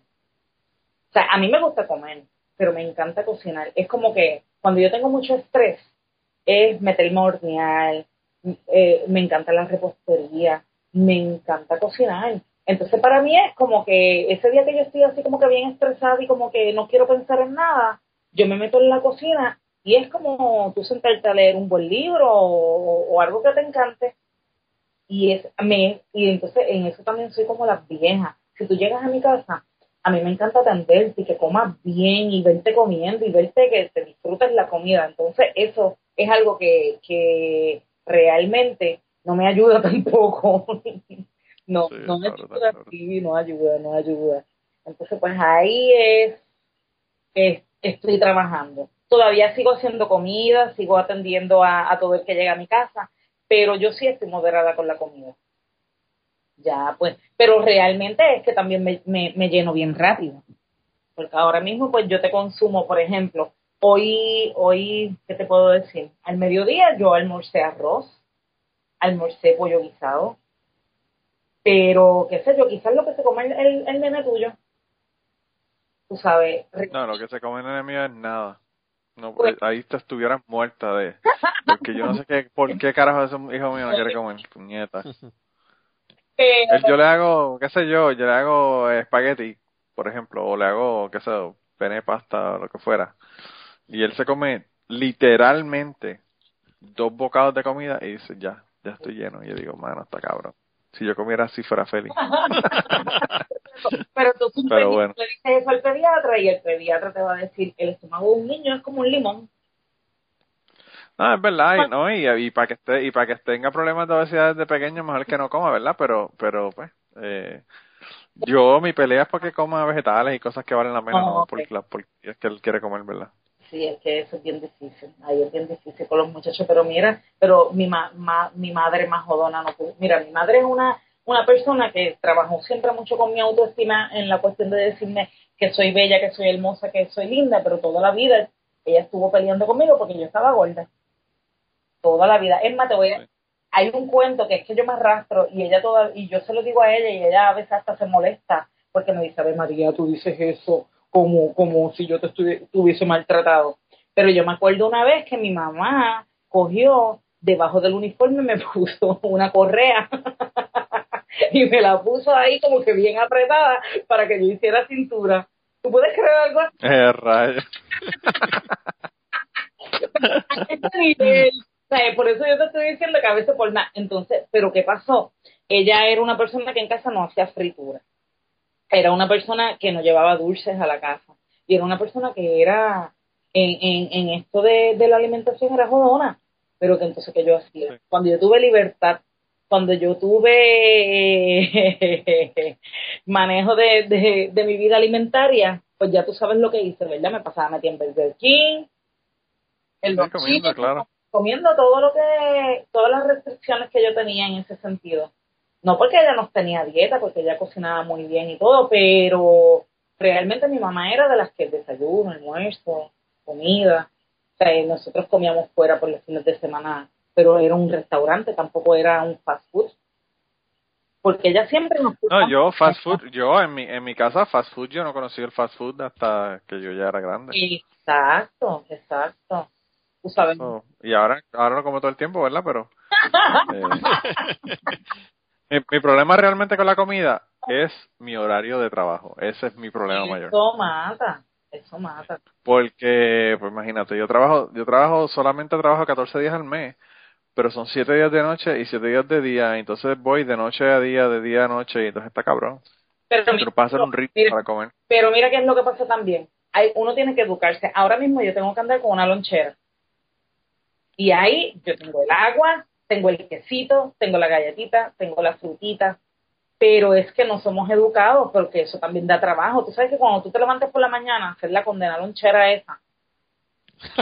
O sea, a mí me gusta comer, pero me encanta cocinar. Es como que cuando yo tengo mucho estrés, es meterme a hornear, eh, me encanta la repostería, me encanta cocinar. Entonces para mí es como que ese día que yo estoy así como que bien estresada y como que no quiero pensar en nada, yo me meto en la cocina y es como tú sentarte a leer un buen libro o, algo que te encante y es me y entonces en eso también soy como la vieja. Si tú llegas a mi casa a mí me encanta atenderte y que comas bien y verte comiendo y verte que te disfrutes la comida. Entonces, eso es algo que, que realmente no me ayuda *laughs* tampoco. no, no me ayuda, no ayuda, no ayuda. Entonces, pues ahí es, es, estoy trabajando. Todavía sigo haciendo comida, sigo atendiendo a, a todo el que llega a mi casa, pero yo sí estoy moderada con la comida ya pues, pero realmente es que también me, me, lleno bien rápido. Porque ahora mismo pues yo te consumo, por ejemplo, hoy, hoy, ¿qué te puedo decir? Al mediodía yo almorcé arroz, almorcé pollo guisado, pero qué sé yo, quizás lo que se come el, el, nene tuyo, tú sabes. No, lo que se come el nene mío es nada. No, pues, ahí te estuvieras muerta de... Porque yo no sé qué, por qué carajo ese hijo mío no quiere comer, puñeta. *laughs* yo le hago, qué sé yo, yo le hago espagueti, por ejemplo, o le hago, qué sé yo, pene pasta o lo que fuera. Y él se come literalmente dos bocados de comida y dice, ya, ya estoy lleno. Y yo digo, mano, está cabrón. Si yo comiera así fuera feliz. Pero tú Pero bueno. le dices eso al pediatra y el pediatra te va a decir, el estómago de un niño es como un limón. No, es verdad, y, ¿no? Y, para que esté, y para que tenga problemas de obesidad desde pequeño, mejor que no coma, ¿verdad? Pero, pero pues, eh, yo, mi pelea es porque coma vegetales y cosas que valen la pena, no porque, porque es que él quiere comer, ¿verdad? Sí, es que eso es bien difícil, ahí es bien difícil con los muchachos, pero mira, pero mi, ma, mi madre más jodona no pudo. Mira, mi madre es una, una persona que trabajó siempre mucho con mi autoestima en la cuestión de decirme que soy bella, que soy hermosa, que soy linda, pero toda la vida ella estuvo peleando conmigo porque yo estaba gorda toda la vida. Es más, te voy a, hay un cuento que es que yo me arrastro y ella toda, y yo se lo digo a ella y ella a veces hasta se molesta porque me dice, a ver María, tú dices eso como, como si yo te estuviese maltratado. Pero yo me acuerdo una vez que mi mamá cogió debajo del uniforme me *laughs* puso una correa *laughs* y me la puso ahí como que bien apretada para que yo hiciera cintura. ¿Tú puedes creer algo así? Eh, rayo. *laughs* nivel por eso yo te estoy diciendo que a veces por nada. Entonces, ¿pero qué pasó? Ella era una persona que en casa no hacía fritura. Era una persona que no llevaba dulces a la casa. Y era una persona que era, en, en, en esto de, de la alimentación era jodona. Pero que entonces, ¿qué yo hacía? Cuando yo tuve libertad, cuando yo tuve *laughs* manejo de, de, de, mi vida alimentaria, pues ya tú sabes lo que hice, ¿verdad? Me pasaba metí en Burger King, el claro comiendo todo lo que, todas las restricciones que yo tenía en ese sentido. No porque ella no tenía dieta, porque ella cocinaba muy bien y todo, pero realmente mi mamá era de las que desayuno, almuerzo, comida. O sea, nosotros comíamos fuera por los fines de semana, pero era un restaurante, tampoco era un fast food. Porque ella siempre nos No, yo fast food, yo en mi, en mi casa fast food, yo no conocí el fast food hasta que yo ya era grande. Exacto, exacto y ahora, ahora lo como todo el tiempo, ¿verdad? Pero *laughs* eh, mi, problema realmente con la comida es mi horario de trabajo. Ese es mi problema mayor. Eso mata, eso mata. Porque, pues imagínate, yo trabajo, yo trabajo, solamente trabajo 14 días al mes, pero son 7 días de noche y 7 días de día, entonces voy de noche a día, de día a noche, y entonces está cabrón. Pero, pero hacer un ritmo para comer. Pero mira qué es lo que pasa también. Hay, uno tiene que educarse. Ahora mismo yo tengo que andar con una lonchera y ahí yo tengo el agua, tengo el quesito, tengo la galletita, tengo la frutita, pero es que no somos educados porque eso también da trabajo. Tú sabes que cuando tú te levantes por la mañana, hacer la condena lonchera esa. *laughs*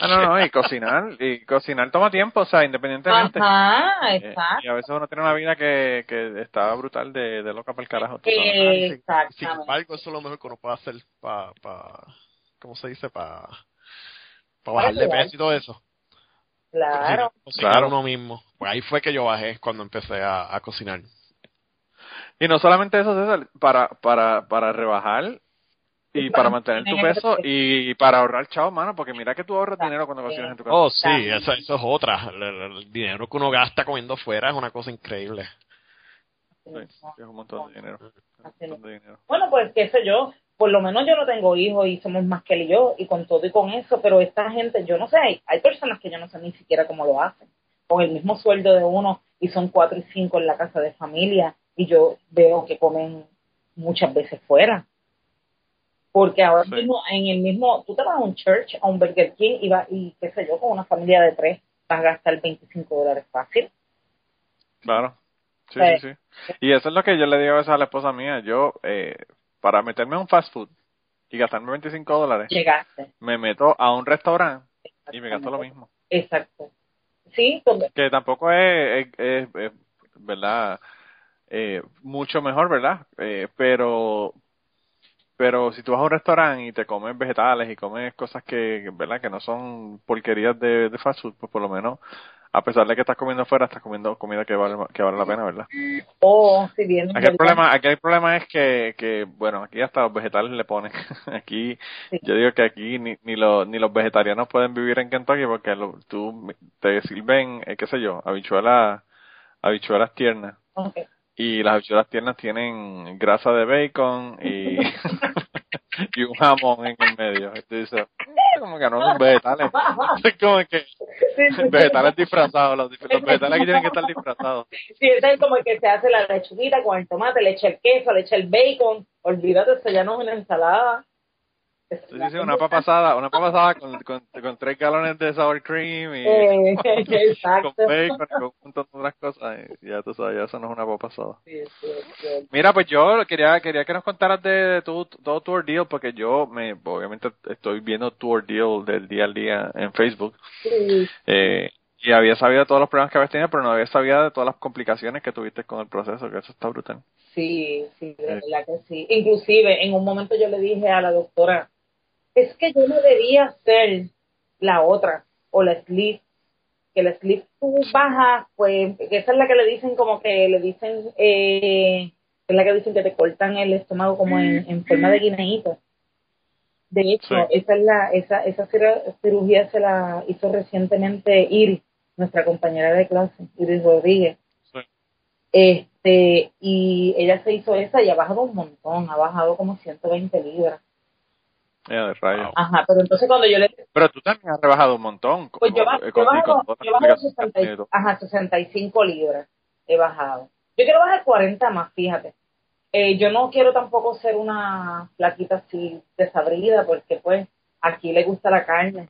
Ah, no, no, y *laughs* cocinar, y cocinar toma tiempo, o sea, independientemente. Ajá, Eh, exacto. y a veces uno tiene una vida que, que está brutal de, de loca para el carajo. sabes. Sin Exactamente. embargo, eso es lo mejor que uno puede hacer para, pa, ¿cómo se dice? Para pa bajar de peso y todo eso. Claro. *laughs* Cocinar Claro. uno mismo. Pues ahí fue que yo bajé cuando empecé a, a cocinar. Y no solamente eso, César, para, para, para rebajar y para mantener tu peso y para ahorrar chao, mano, porque mira que tú ahorras dinero cuando cocinas en tu casa. Oh, sí, eso, eso es otra. El, dinero que uno gasta comiendo fuera es una cosa increíble. Sí, es un montón de dinero. un Así montón de dinero. Bueno, pues qué sé yo, por lo menos yo no tengo hijos y somos más que él y yo, y con todo y con eso, pero esta gente, yo no sé, hay, hay personas que yo no sé ni siquiera cómo lo hacen, con el mismo sueldo de uno, y son cuatro y cinco en la casa de familia, y yo veo que comen muchas veces fuera. Porque ahora Sí. mismo, en el mismo, tú te vas a un church, a un Burger King, y, va, y qué sé yo, con una familia de tres, vas a gastar 25 dólares fácil. Claro. Sí, Sí. sí, sí. Y eso es lo que yo le digo a veces a la esposa mía. Yo, eh, para meterme en un fast food y gastarme 25 dólares, Llegaste. me meto a un restaurante y me gasto lo mismo. Exacto. Sí, donde- Que tampoco es, es, es- es, ¿verdad? Eh, mucho mejor, ¿verdad? Eh, pero pero si tú vas a un restaurante y te comes vegetales y comes cosas que, ¿verdad? Que no son porquerías de, de fast food, pues por lo menos, a pesar de que estás comiendo afuera, estás comiendo comida que vale, que vale la pena, ¿verdad? o si bien Aquí el problema, aquí el problema es que, que, bueno, aquí hasta los vegetales le ponen. *laughs* Aquí, Sí. yo digo que aquí ni, ni, los, ni los vegetarianos pueden vivir en Kentucky porque lo- tú te sirven, eh, qué sé yo, habichuelas, habichuelas tiernas. Y las habichuelas tiernas tienen grasa de bacon y, *laughs* *laughs* *laughs* y un jamón en el medio. Y tú dices, "Mm, como que no son vegetales. Es *laughs* como que vegetales disfrazados. Los, vegetales aquí tienen que estar disfrazados. Sí, es como el que se hace la lechuguita con el tomate, le echa el queso, le echa el bacon. Olvídate, eso ya no es una ensalada. Una papa asada, una papa asada con, con, con tres galones de sour cream y Eh, *laughs* con bacon y con un montón de otras cosas. Y ya tú sabes, ya eso no es una papa asada. Sí, sí, sí. Mira, pues yo quería quería que nos contaras de, de tu, todo tu ordeal, porque yo me obviamente estoy viendo tu ordeal del día al día en Facebook. Sí, Eh, y había sabido todos los problemas que habías tenido, pero no había sabido de todas las complicaciones que tuviste con el proceso, que eso está brutal. sí, sí, de Eh. verdad que sí. Inclusive, en un momento yo le dije a la doctora, es que yo no debía hacer la otra, o la sleeve, que la sleeve tú bajas, pues, esa es la que le dicen como que le dicen, eh, es la que dicen que te cortan el estómago como en, en forma de guineíto. De hecho, Sí. esa es la, esa, esa cir- cirugía se la hizo recientemente Iris, nuestra compañera de clase, Iris Rodríguez. Sí. Este, y ella se hizo esa y ha bajado un montón, ha bajado como 120 libras. Ya, de rayos. Wow. Ajá, pero entonces cuando yo le Pero tú también has rebajado un montón. pues yo, bajo, eh, yo con- bajo, con yo bajo complicaciones que has 60 tenido. ajá, 65 libras he bajado. Yo quiero bajar 40 más, fíjate. Eh, yo no quiero tampoco ser una flaquita así desabrida porque pues aquí le gusta la carne.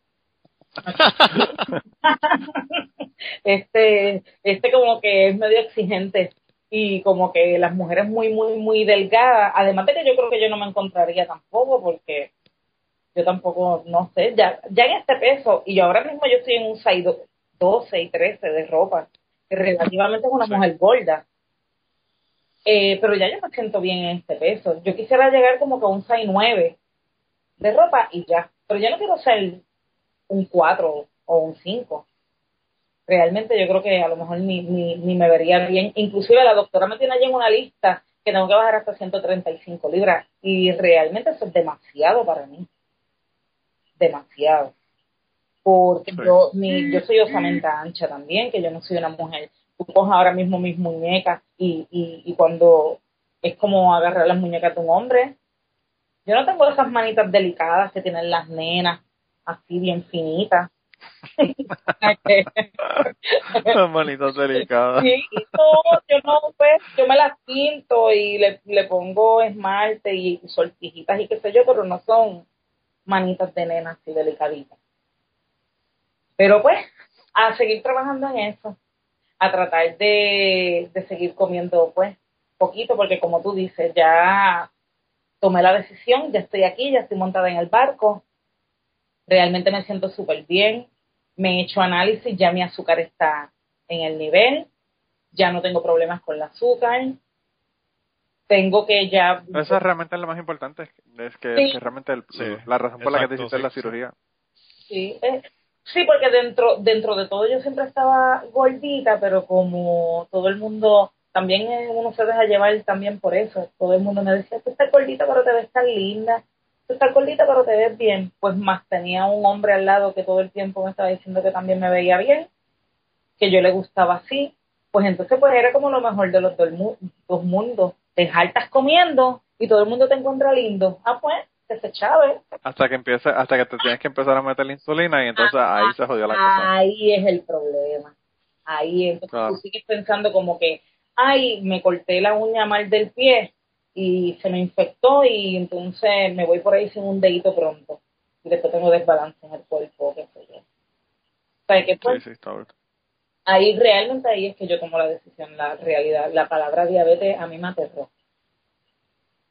*laughs* este, este como que es medio exigente y como que las mujeres muy, muy, muy delgadas, además de que yo creo que yo no me encontraría tampoco porque yo tampoco, no sé, ya, ya en este peso, y yo ahora mismo yo estoy en un size do- 12 y 13 de ropa, que relativamente es una Sí. mujer gorda. Eh, pero ya yo me siento bien en este peso. Yo quisiera llegar como que a un size 9 de ropa y ya. Pero yo no quiero ser un 4 o un 5. Realmente yo creo que a lo mejor ni, ni, ni me vería bien. Inclusive la doctora me tiene allí en una lista que tengo que bajar hasta 135 libras y realmente eso es demasiado para mí. Demasiado. Porque Sí. yo, mi, yo soy osamenta ancha también, que yo no soy una mujer. Tú coges ahora mismo mis muñecas y, y, y cuando es como agarrar las muñecas de un hombre, yo no tengo esas manitas delicadas que tienen las nenas, así bien finitas. *laughs* Las manitas delicadas. Sí, no, yo no, pues, yo me las pinto y le, le pongo esmalte y sortijitas y qué sé yo, pero no son manitas de nena así delicaditas. Pero pues, a seguir trabajando en eso, a tratar de, de seguir comiendo, pues, poquito, porque como tú dices, ya tomé la decisión, ya estoy aquí, ya estoy montada en el barco, realmente me siento súper bien, me he hecho análisis, ya mi azúcar está en el nivel, ya no tengo problemas con el azúcar, tengo que ya... Eso es realmente lo más importante, es que, Sí. que realmente el- Sí, la razón por la que te hiciste sí, la cirugía. Sí, eh, sí, porque dentro, dentro de todo yo siempre estaba gordita, pero como todo el mundo, también eh, uno se deja llevar también por eso. Todo el mundo me decía, tú estás gordita, pero te ves tan linda. Tú estás gordita, pero te ves bien. Pues más tenía un hombre al lado que todo el tiempo me estaba diciendo que también me veía bien, que yo le gustaba así. Pues entonces pues era como lo mejor de los dos mundos. Te jaltas comiendo y todo el mundo te encuentra lindo. Ah, pues, que se chave. Hasta que empiece, hasta que te tienes que empezar a meter la insulina y entonces ahí se jodió la cosa. Ahí es el problema. Ahí entonces Claro. tú sigues pensando como que, ay, me corté la uña mal del pie y se me infectó y entonces me voy por ahí sin un dedito pronto. Y después tengo desbalance en el cuerpo, qué sé yo. O sea, que Sí, pues sí, está. Ahí realmente ahí es que yo tomo la decisión, la realidad. La palabra diabetes a mí me aterró.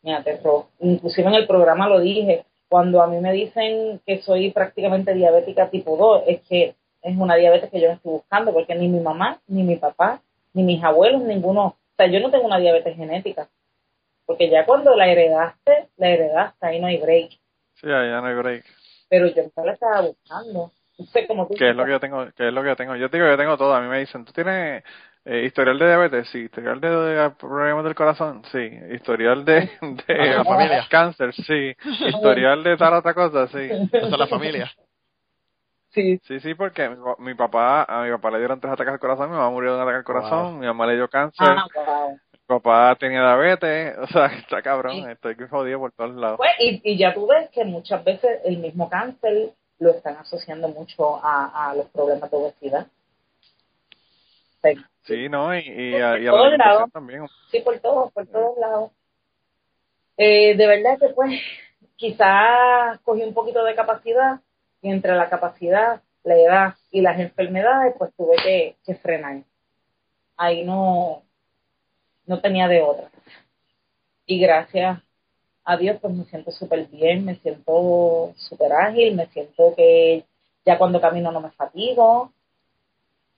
Me aterró. Inclusive en el programa lo dije. Cuando a mí me dicen que soy prácticamente diabética tipo 2, es que es una diabetes que yo no estoy buscando, porque ni mi mamá, ni mi papá, ni mis abuelos, ninguno. O sea, yo no tengo una diabetes genética. Porque ya cuando la heredaste, la heredaste, ahí no hay break. Sí, ahí no hay break. Pero yo no la estaba buscando. No *laughs* sé cómo tú ¿Qué es lo que yo tengo? ¿Qué es lo que yo tengo? Yo te digo que yo tengo todo. A mí me dicen, ¿tú tienes eh, historial de diabetes? Sí. ¿Historial de, de problemas del corazón? Sí. ¿Historial de, *laughs* de la familia. cáncer? Sí. ¿Historial de tal otra cosa? Sí. Esa es la familia. Sí, Sí, sí, porque mi, pa- mi papá, a mi papá le dieron tres ataques al corazón, mi mamá murió de un ataque al corazón, mi mamá le dio cáncer, ah, wow. mi papá tenía diabetes, o sea, *laughs* está cabrón, Sí. estoy jodido por todos lados. Pues, y, y ya tú ves que muchas veces el mismo cáncer lo están asociando mucho a, a los problemas de obesidad. Sí, Sí, ¿no? Y, y, a, y a la también. sí, por todos, por todos lados. Eh, de verdad que pues *laughs* quizás cogí un poquito de capacidad y entre la capacidad, la edad y las enfermedades pues tuve que, que frenar. Ahí no, no tenía de otra. Y gracias a Dios pues me siento súper bien, me siento súper ágil, me siento que ya cuando camino no me fatigo,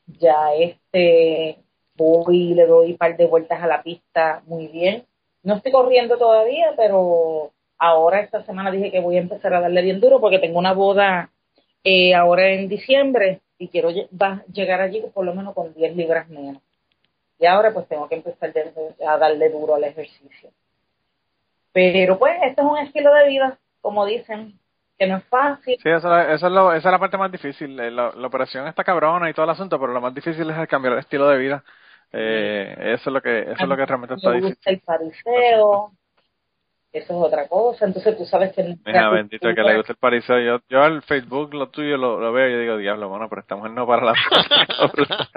ya este voy y le doy un par de vueltas a la pista muy bien. No estoy corriendo todavía, pero ahora esta semana dije que voy a empezar a darle bien duro porque tengo una boda eh, ahora en diciembre y quiero llegar allí por lo menos con 10 libras menos. Y ahora pues tengo que empezar a darle duro al ejercicio. Pero pues este es un estilo de vida, como dicen, que no es fácil. Sí, esa, esa, es lo- esa es la parte más difícil. Eh, La, la operación está cabrona y todo el asunto, pero lo más difícil es el cambiar el estilo de vida. Eh, eso es lo que eso es lo que realmente está difícil. gusta el pariseo, eso es otra cosa. Entonces tú sabes que... Mira, bendito que le guste el pariseo. Yo, yo al Facebook lo tuyo lo, lo veo y yo digo, diablo, bueno, pero esta mujer no para la *laughs* *laughs*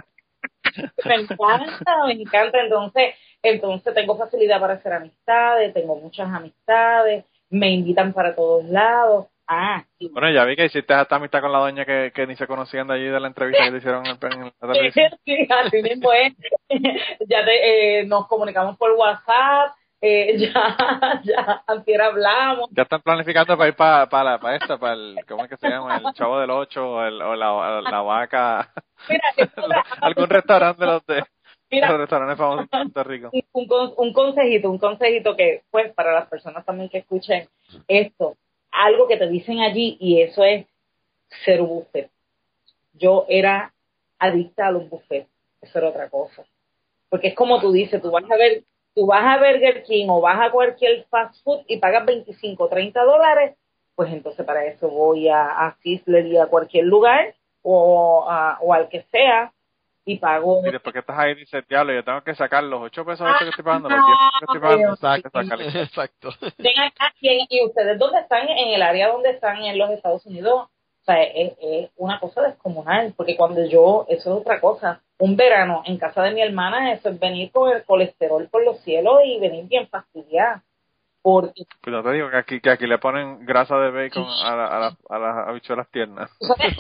Me encanta, me encanta. Entonces, entonces tengo facilidad para hacer amistades, tengo muchas amistades, me invitan para todos lados. Ah, Bueno, ya vi que hiciste esta amistad con la doña que, que ni se conocían de allí de la entrevista que te hicieron en, el, en la *laughs* televisión. sí, así mismo es. *laughs* ya te, eh, nos comunicamos por WhatsApp, eh, *laughs* ya, ya, antier hablamos. Ya están planificando para ir para para para esto, para el, ¿cómo es que se llama? El Chavo del Ocho o, el, o la, la vaca, Mira, algún restaurante de los de mira, los restaurantes famosos de Puerto *laughs* Rico. un, un, con- un consejito, un consejito que, pues, para las personas también que escuchen esto, algo que te dicen allí y eso es ser un buffet. Yo era adicta a los buffets, eso era otra cosa. Porque es como tú dices, tú vas a ver, tú vas a Burger King o vas a cualquier fast food y pagas 25, 30 dólares, pues entonces para eso voy a, a Sizzler y a cualquier lugar o, a- o al que sea y pago Y después que estás ahí dices, diablo, yo tengo que sacar los 8 pesos estos que estoy pagando, los 10 pesos que estoy pagando, Exacto. acá, ¿quién- ¿y ustedes dónde están? En el área donde están en los Estados Unidos. O sea, es, es una cosa descomunal, porque cuando yo, eso es otra cosa, un verano en casa de mi hermana, eso es venir con el colesterol por los cielos y venir bien fastidiada. Porque, Pues no te digo que aquí, que aquí le ponen grasa de bacon a, la- a, la- a las habichuelas tiernas. tú sabes,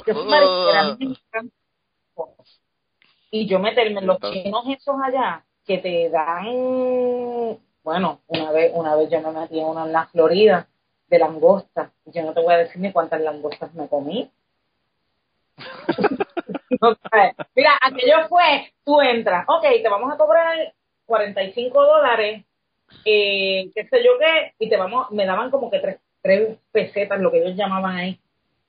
Y yo meterme en los chinos esos allá, que te dan Bueno, una vez, una vez yo me metí en una en la Florida de langosta. Yo no te voy a decir ni cuántas langostas me comí. *laughs* Mira, aquello fue, tú entras, ok, te vamos a cobrar 45 dólares, eh, qué sé yo qué, y te vamos, me daban como que tres, tres pesetas, lo que ellos llamaban ahí,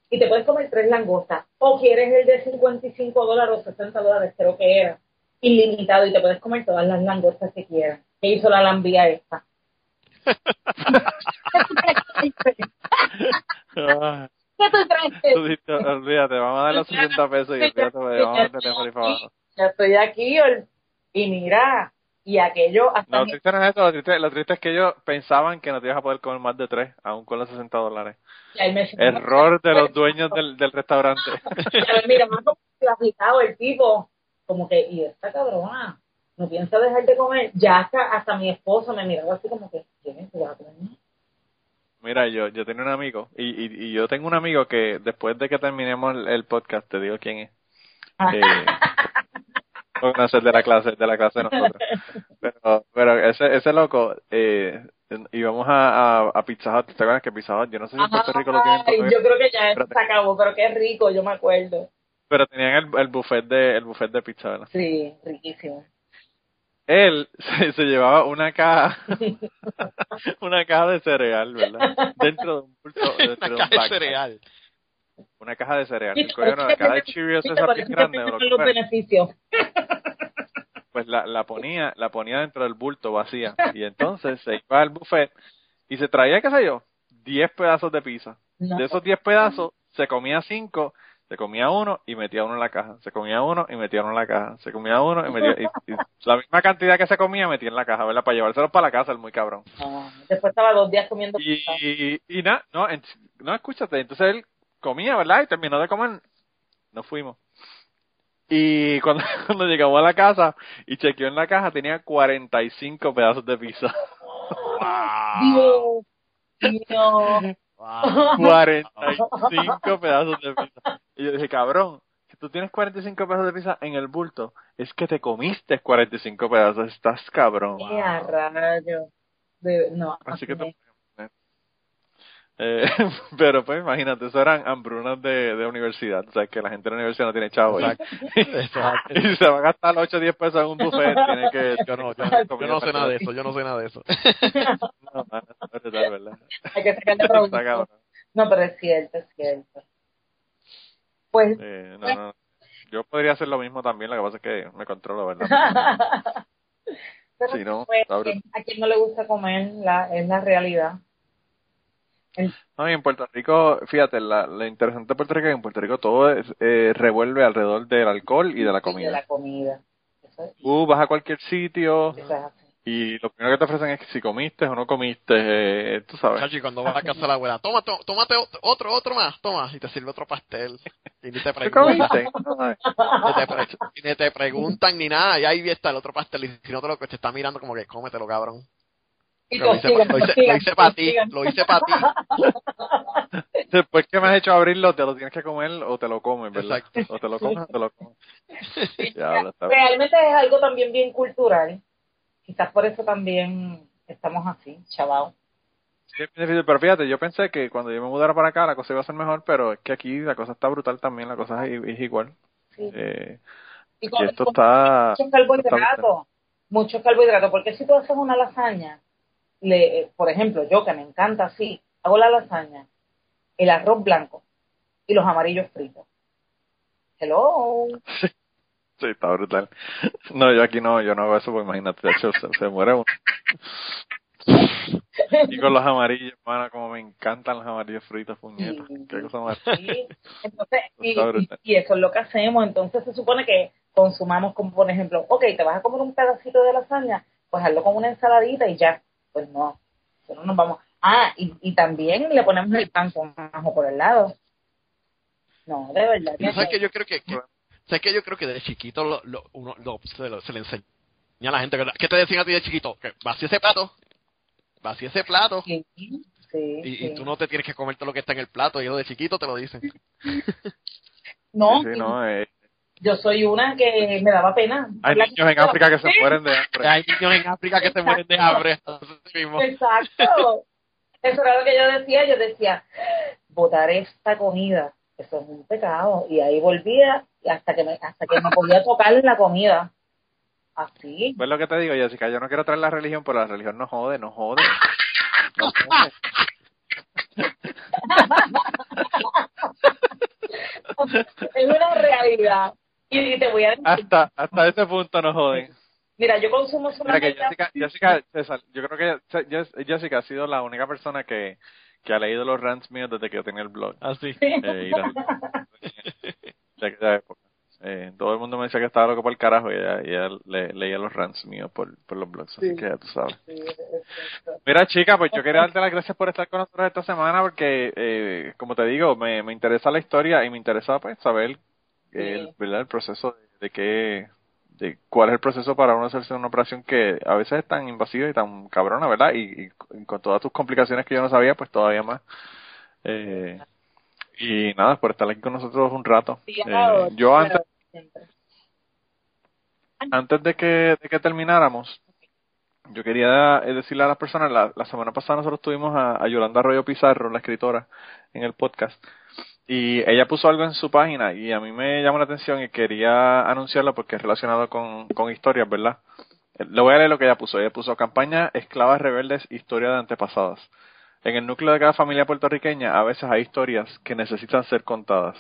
y te puedes comer tres langostas, o quieres el de 55 dólares o 60 dólares, creo que era, ilimitado, y te puedes comer todas las langostas que quieras. ¿Qué hizo la lambía esta? *laughs* ¿Qué tú traes? olvídate, vamos a dar los 60 pesos y olvídate, vamos a tener. Ya estoy aquí, y mira, y aquello hasta lo triste no es eso, lo triste, lo triste es que ellos pensaban que no te ibas a poder comer más de tres, aún con los 60 dólares. Error de los dueños del, del restaurante. *laughs* Mira, más como que agitado el tipo, como que, y esta cabrona, no piensa dejar de comer. Ya hasta, hasta mi esposo me miraba así como que, ¿quién tú vas a comer? Mira, yo, yo tenía un amigo, y, y, y yo tengo un amigo que después de que terminemos el, el podcast, te digo quién es. Eh, porque no sé, de la clase, de la clase de nosotros. Pero, pero ese, ese loco, eh, íbamos a, a, a Pizza Hut, ¿te acuerdas que Pizza Hut? Yo no sé si en Puerto Rico lo tienen Ay, todavía, yo creo que ya Espérate. se acabó, pero qué rico, yo me acuerdo. pero tenían el, el buffet de, el buffet de pizza, ¿verdad? Sí, riquísimo. Él *laughs* se, se llevaba una caja, *laughs* una caja de cereal, ¿verdad? Dentro de un bulto, *laughs* dentro de Una un caja de cereal. Una caja de cereal. El coño, una caja de Cheerios esa grande, o lo tengo que los fuera. beneficios. *laughs* *laughs* pues la, la ponía, la ponía dentro del bulto vacía. Y entonces se iba al buffet y se traía, qué sé yo, 10 pedazos de pizza. No. De esos 10 pedazos, se comía 5, se comía uno y metía uno en la caja. Se comía uno y metía uno en la caja. Se comía uno y metía. Y, y la misma cantidad que se comía, metía en la caja, ¿verdad? Para llevárselos para la casa, el muy cabrón. Ah, después estaba dos días comiendo pizza. Y, y nada, no, no, escúchate. Entonces él comía, ¿verdad? Y terminó de comer. Nos fuimos. Y *laughs* cuando, cuando llegamos a la casa y chequeó en la caja, tenía 45 pedazos de pizza. Wow. Dios mío. Wow. 45 pedazos de pizza. Y yo dije, cabrón, si tú tienes 45 pedazos de pizza en el bulto, es que te comiste 45 pedazos. Estás cabrón. ¡Qué a rayo! De- no, Así que te- eh, *laughs* pero pues imagínate, eso eran hambrunas de, de universidad. O sea, que la gente de la universidad no tiene chavo. *laughs* Y, Exacto. y si se va a gastar 8 o 10 pesos en un buffet, *laughs* tiene que. Yo no, yo, no sé nada de eso, yo no sé nada de eso. No, es verdad, ¿verdad? hay que sacarle. No, pero es cierto, es cierto. Pues, Eh, no, no. Yo podría hacer lo mismo también, lo que pasa es que me controlo, ¿verdad? pero Sí, ¿no? pues, a quien no le gusta comer la, es la realidad. No, y en Puerto Rico, fíjate, la, lo interesante de Puerto Rico es que en Puerto Rico todo es, eh, revuelve alrededor del alcohol y de la De comida. la comida. Eso es, Tú vas a cualquier sitio y lo primero que te ofrecen es que si comiste o no comiste, eh, tú sabes. Chachi, cuando vas a casa de la abuela, toma, to- tómate otro, otro, más, toma, y te sirve otro pastel. Y ni te *laughs* ¿Qué preguntan, ni te, pre- ni te preguntan ni nada, y ahí está el otro pastel, y si no te lo te está mirando como que cómetelo, cabrón. Lo hice, consigan, pa- lo hice, consigan, lo hice para ti, lo hice para ti. Después que me has hecho abrirlo, te lo tienes que comer o te lo comes, ¿verdad? Exacto. O te lo comes o te lo comes. Diablo. *laughs* Realmente es algo también bien cultural. Quizás por eso también estamos así, chaval. Sí, es difícil, pero fíjate, yo pensé que cuando yo me mudara para acá la cosa iba a ser mejor, pero es que aquí la cosa está brutal también, la cosa es, es igual. Sí. Eh, Y y con, esto con está... muchos carbohidratos, muchos carbohidratos, porque si tú haces una lasaña, le, eh, por ejemplo, yo que me encanta así, hago la lasaña, el arroz blanco y los amarillos fritos. Hello. Sí, está brutal. No, yo aquí no, yo no hago eso porque imagínate, hecho, se, se muere uno. Y con los amarillos, hermano, como me encantan los amarillos fritos, puñetas. Sí. Qué cosa más. Sí. Entonces, *laughs* y, y, y eso es lo que hacemos. Entonces se supone que consumamos como, por ejemplo, ok, te vas a comer un pedacito de lasaña, pues hazlo con una ensaladita y ya. Pues no, eso no nos vamos. Ah, y, y también le ponemos el pan con ajo por el lado. No, de verdad. ¿Sabes que yo creo que, que- ¿sabes que yo creo que de chiquito lo, lo, uno, lo- se, lo- se le enseña a la gente, ¿verdad? ¿qué te decían a ti de chiquito? Que vacía ese plato, vacía ese plato, Sí, sí, y, sí. y tú no te tienes que comer todo lo que está en el plato, y ellos de chiquito te lo dicen. *laughs* No, no, eh, yo soy una que me daba pena. Hay niños en África que se mueren de hambre. Hay niños en África que se mueren de hambre. Exacto. Eso era lo que yo decía. Yo decía, botar esta comida, eso es un pecado. Y ahí volvía hasta que me, hasta que no podía tocar la comida. Así. Pues lo que te digo, Jessica, yo no quiero traer la religión, pero la religión no jode, no jode. *laughs* No jode. es una realidad. Y, y te voy a decir, Hasta, hasta ese punto no joden. mira, yo consumo Mira que. Jessica, Jessica César, yo creo que Jess- Jessica ha sido la única persona que, que ha leído los rants míos desde que yo tenía el blog. Así. Eh, y la- *laughs* de aquella época. Eh, todo el mundo me decía que estaba loco por el carajo y ella, y ella le- leía los rants míos por, por los blogs, así Sí. que ya tú sabes. Sí. Mira, chica, pues yo quería darte las gracias por estar con nosotros esta semana porque, eh, como te digo, me, me interesa la historia y me interesa pues saber el. ¿verdad? el proceso de, de qué, de cuál es el proceso para uno hacerse una operación que a veces es tan invasiva y tan cabrona, ¿verdad? Y, y con todas tus complicaciones que yo no sabía, pues todavía más. Eh, y nada, por estar aquí con nosotros un rato. Eh, yo antes, antes de que, de que termináramos, yo quería eh, decirle a las personas, la, la semana pasada nosotros tuvimos a, a Yolanda Arroyo Pizarro, la escritora, en el podcast, y ella puso algo en su página y a mí me llamó la atención y quería anunciarlo porque es relacionado con, con historias, ¿verdad? Eh, Le voy a leer lo que ella puso. Ella puso campaña Esclavas Rebeldes, Historia de Antepasadas. En el núcleo de cada familia puertorriqueña a veces hay historias que necesitan ser contadas.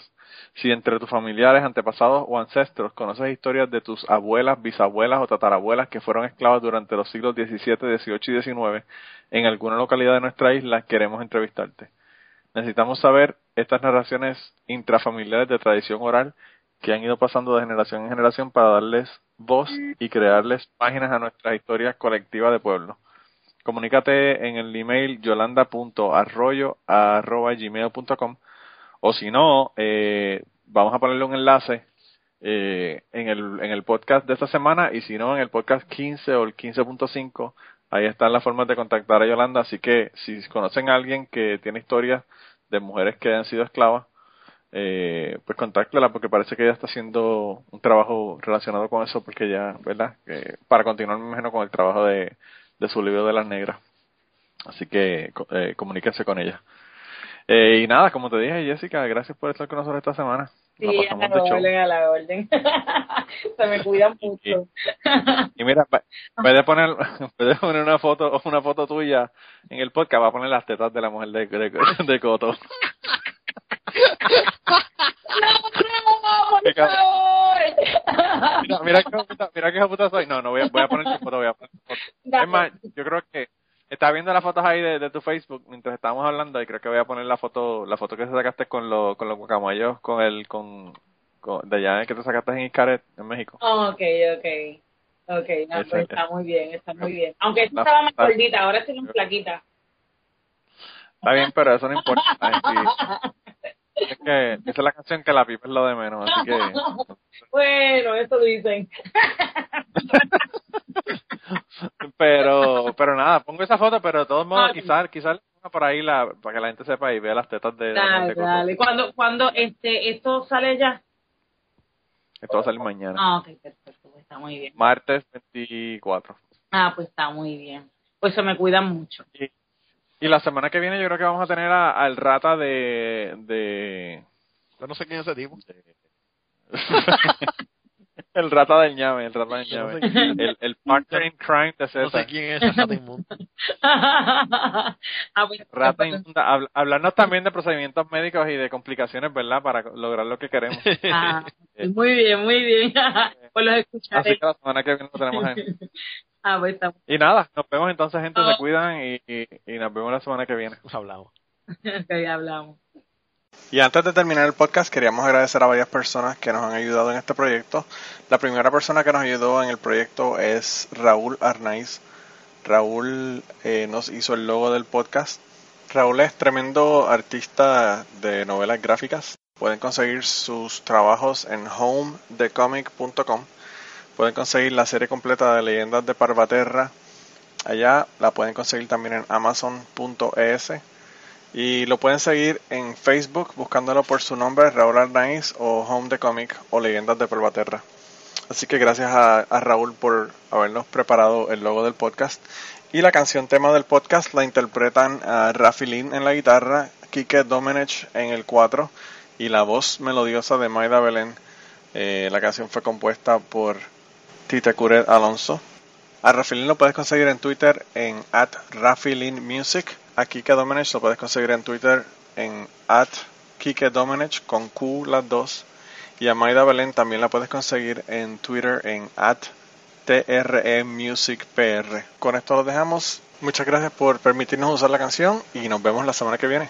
Si entre tus familiares, antepasados o ancestros conoces historias de tus abuelas, bisabuelas o tatarabuelas que fueron esclavas durante los siglos XVII, XVIII y XIX en alguna localidad de nuestra isla, queremos entrevistarte. Necesitamos saber estas narraciones intrafamiliares de tradición oral que han ido pasando de generación en generación para darles voz y crearles páginas a nuestra historia colectiva de pueblo. Comunícate en el email yolanda.arroyo.gmail.com o si no, eh, vamos a ponerle un enlace eh, en, el, en el podcast de esta semana y si no, en el podcast 15 o el 15.5, ahí están las formas de contactar a Yolanda. Así que si conocen a alguien que tiene historias de mujeres que han sido esclavas, eh, pues contáctela porque parece que ella está haciendo un trabajo relacionado con eso porque ya, ¿verdad? Para continuar, me imagino, con el trabajo de, de su libro de las negras. Así que eh, con ella. Eh, y nada, como te dije, Jessica, gracias por estar con nosotros esta semana. Sí, a la orden, a la orden. Se me cuidan mucho. Y mira, vez de poner, *laughs* de poner una foto, una foto tuya en el podcast, va a poner las tetas de la mujer de, de, de Coto. ¡No, Qué por favor! Mira, mira qué puta, mira qué puta soy. No, no voy a, voy a poner tu foto, voy a poner tu foto. Es más, yo creo que estaba viendo las fotos ahí de, de tu Facebook mientras estábamos hablando y creo que voy a poner la foto, la foto que sacaste con los, con los guacamayos, con el, con, con, de allá que te sacaste en Iscaret, en México. Oh, ok, ok. Ok, no, pues está muy bien, está muy bien. Aunque esta estaba más gordita, ahora estoy más flaquita. Está bien, pero eso no importa. Sí. Es que esa es la canción que la pipa es lo de menos, así que *laughs* Bueno, eso dicen. *laughs* pero pero nada, pongo esa foto, pero de todos modos quizás quizás le ponga por ahí la para que la gente sepa y vea las tetas de, Dale, de dale. Cuando, cuando este, esto sale ya. Esto va a salir mañana, Ah, ok, perfecto, pues está muy bien. martes 24. Ah, pues está muy bien. Pues se me cuidan mucho. Y, y la semana que viene yo creo que vamos a tener a- al rata de de Yo no sé quién es ese tipo. *laughs* el rata del ñame, el rata del Yo no ñame. sé El, el partner in crime de No sé César. quién es ese rata inmundo. *laughs* ah, pues, Rata pues, inmunda. Habl- hablarnos también de procedimientos médicos y de complicaciones, ¿verdad? Para lograr lo que queremos. *laughs* ah, muy bien, muy bien. *laughs* pues los Así escucharé. que la semana que viene lo tenemos ahí. Ah, pues Y nada, nos vemos entonces, gente. Se cuidan y, y, y nos vemos la semana que viene. Nos hablamos. ok, hablamos. Y antes de terminar el podcast, queríamos agradecer a varias personas que nos han ayudado en este proyecto. La primera persona que nos ayudó en el proyecto es Raúl Arnaiz. Raúl eh, nos hizo el logo del podcast. Raúl es tremendo artista de novelas gráficas. Pueden conseguir sus trabajos en homedecomic.com. Pueden conseguir la serie completa de Leyendas de Parvaterra. Allá la pueden conseguir también en amazon.es. Y lo pueden seguir en Facebook buscándolo por su nombre, Raúl Arnaiz o Home de Comic o Leyendas de Polvaterra. Así que gracias a, Raúl por habernos preparado el logo del podcast. Y la canción tema del podcast la interpretan a Rafi Lin en la guitarra, Kike Domenech en el 4 y la voz melodiosa de Maida Belén. Eh, la canción fue compuesta por Tite Curet Alonso. A Rafilin lo puedes conseguir en Twitter en at Music a Kike Domenech lo puedes conseguir en Twitter en at Kike Domenech con Q las dos. Y a Maida Belén también la puedes conseguir en Twitter en at TRE Con esto lo dejamos. Muchas gracias por permitirnos usar la canción y nos vemos la semana que viene.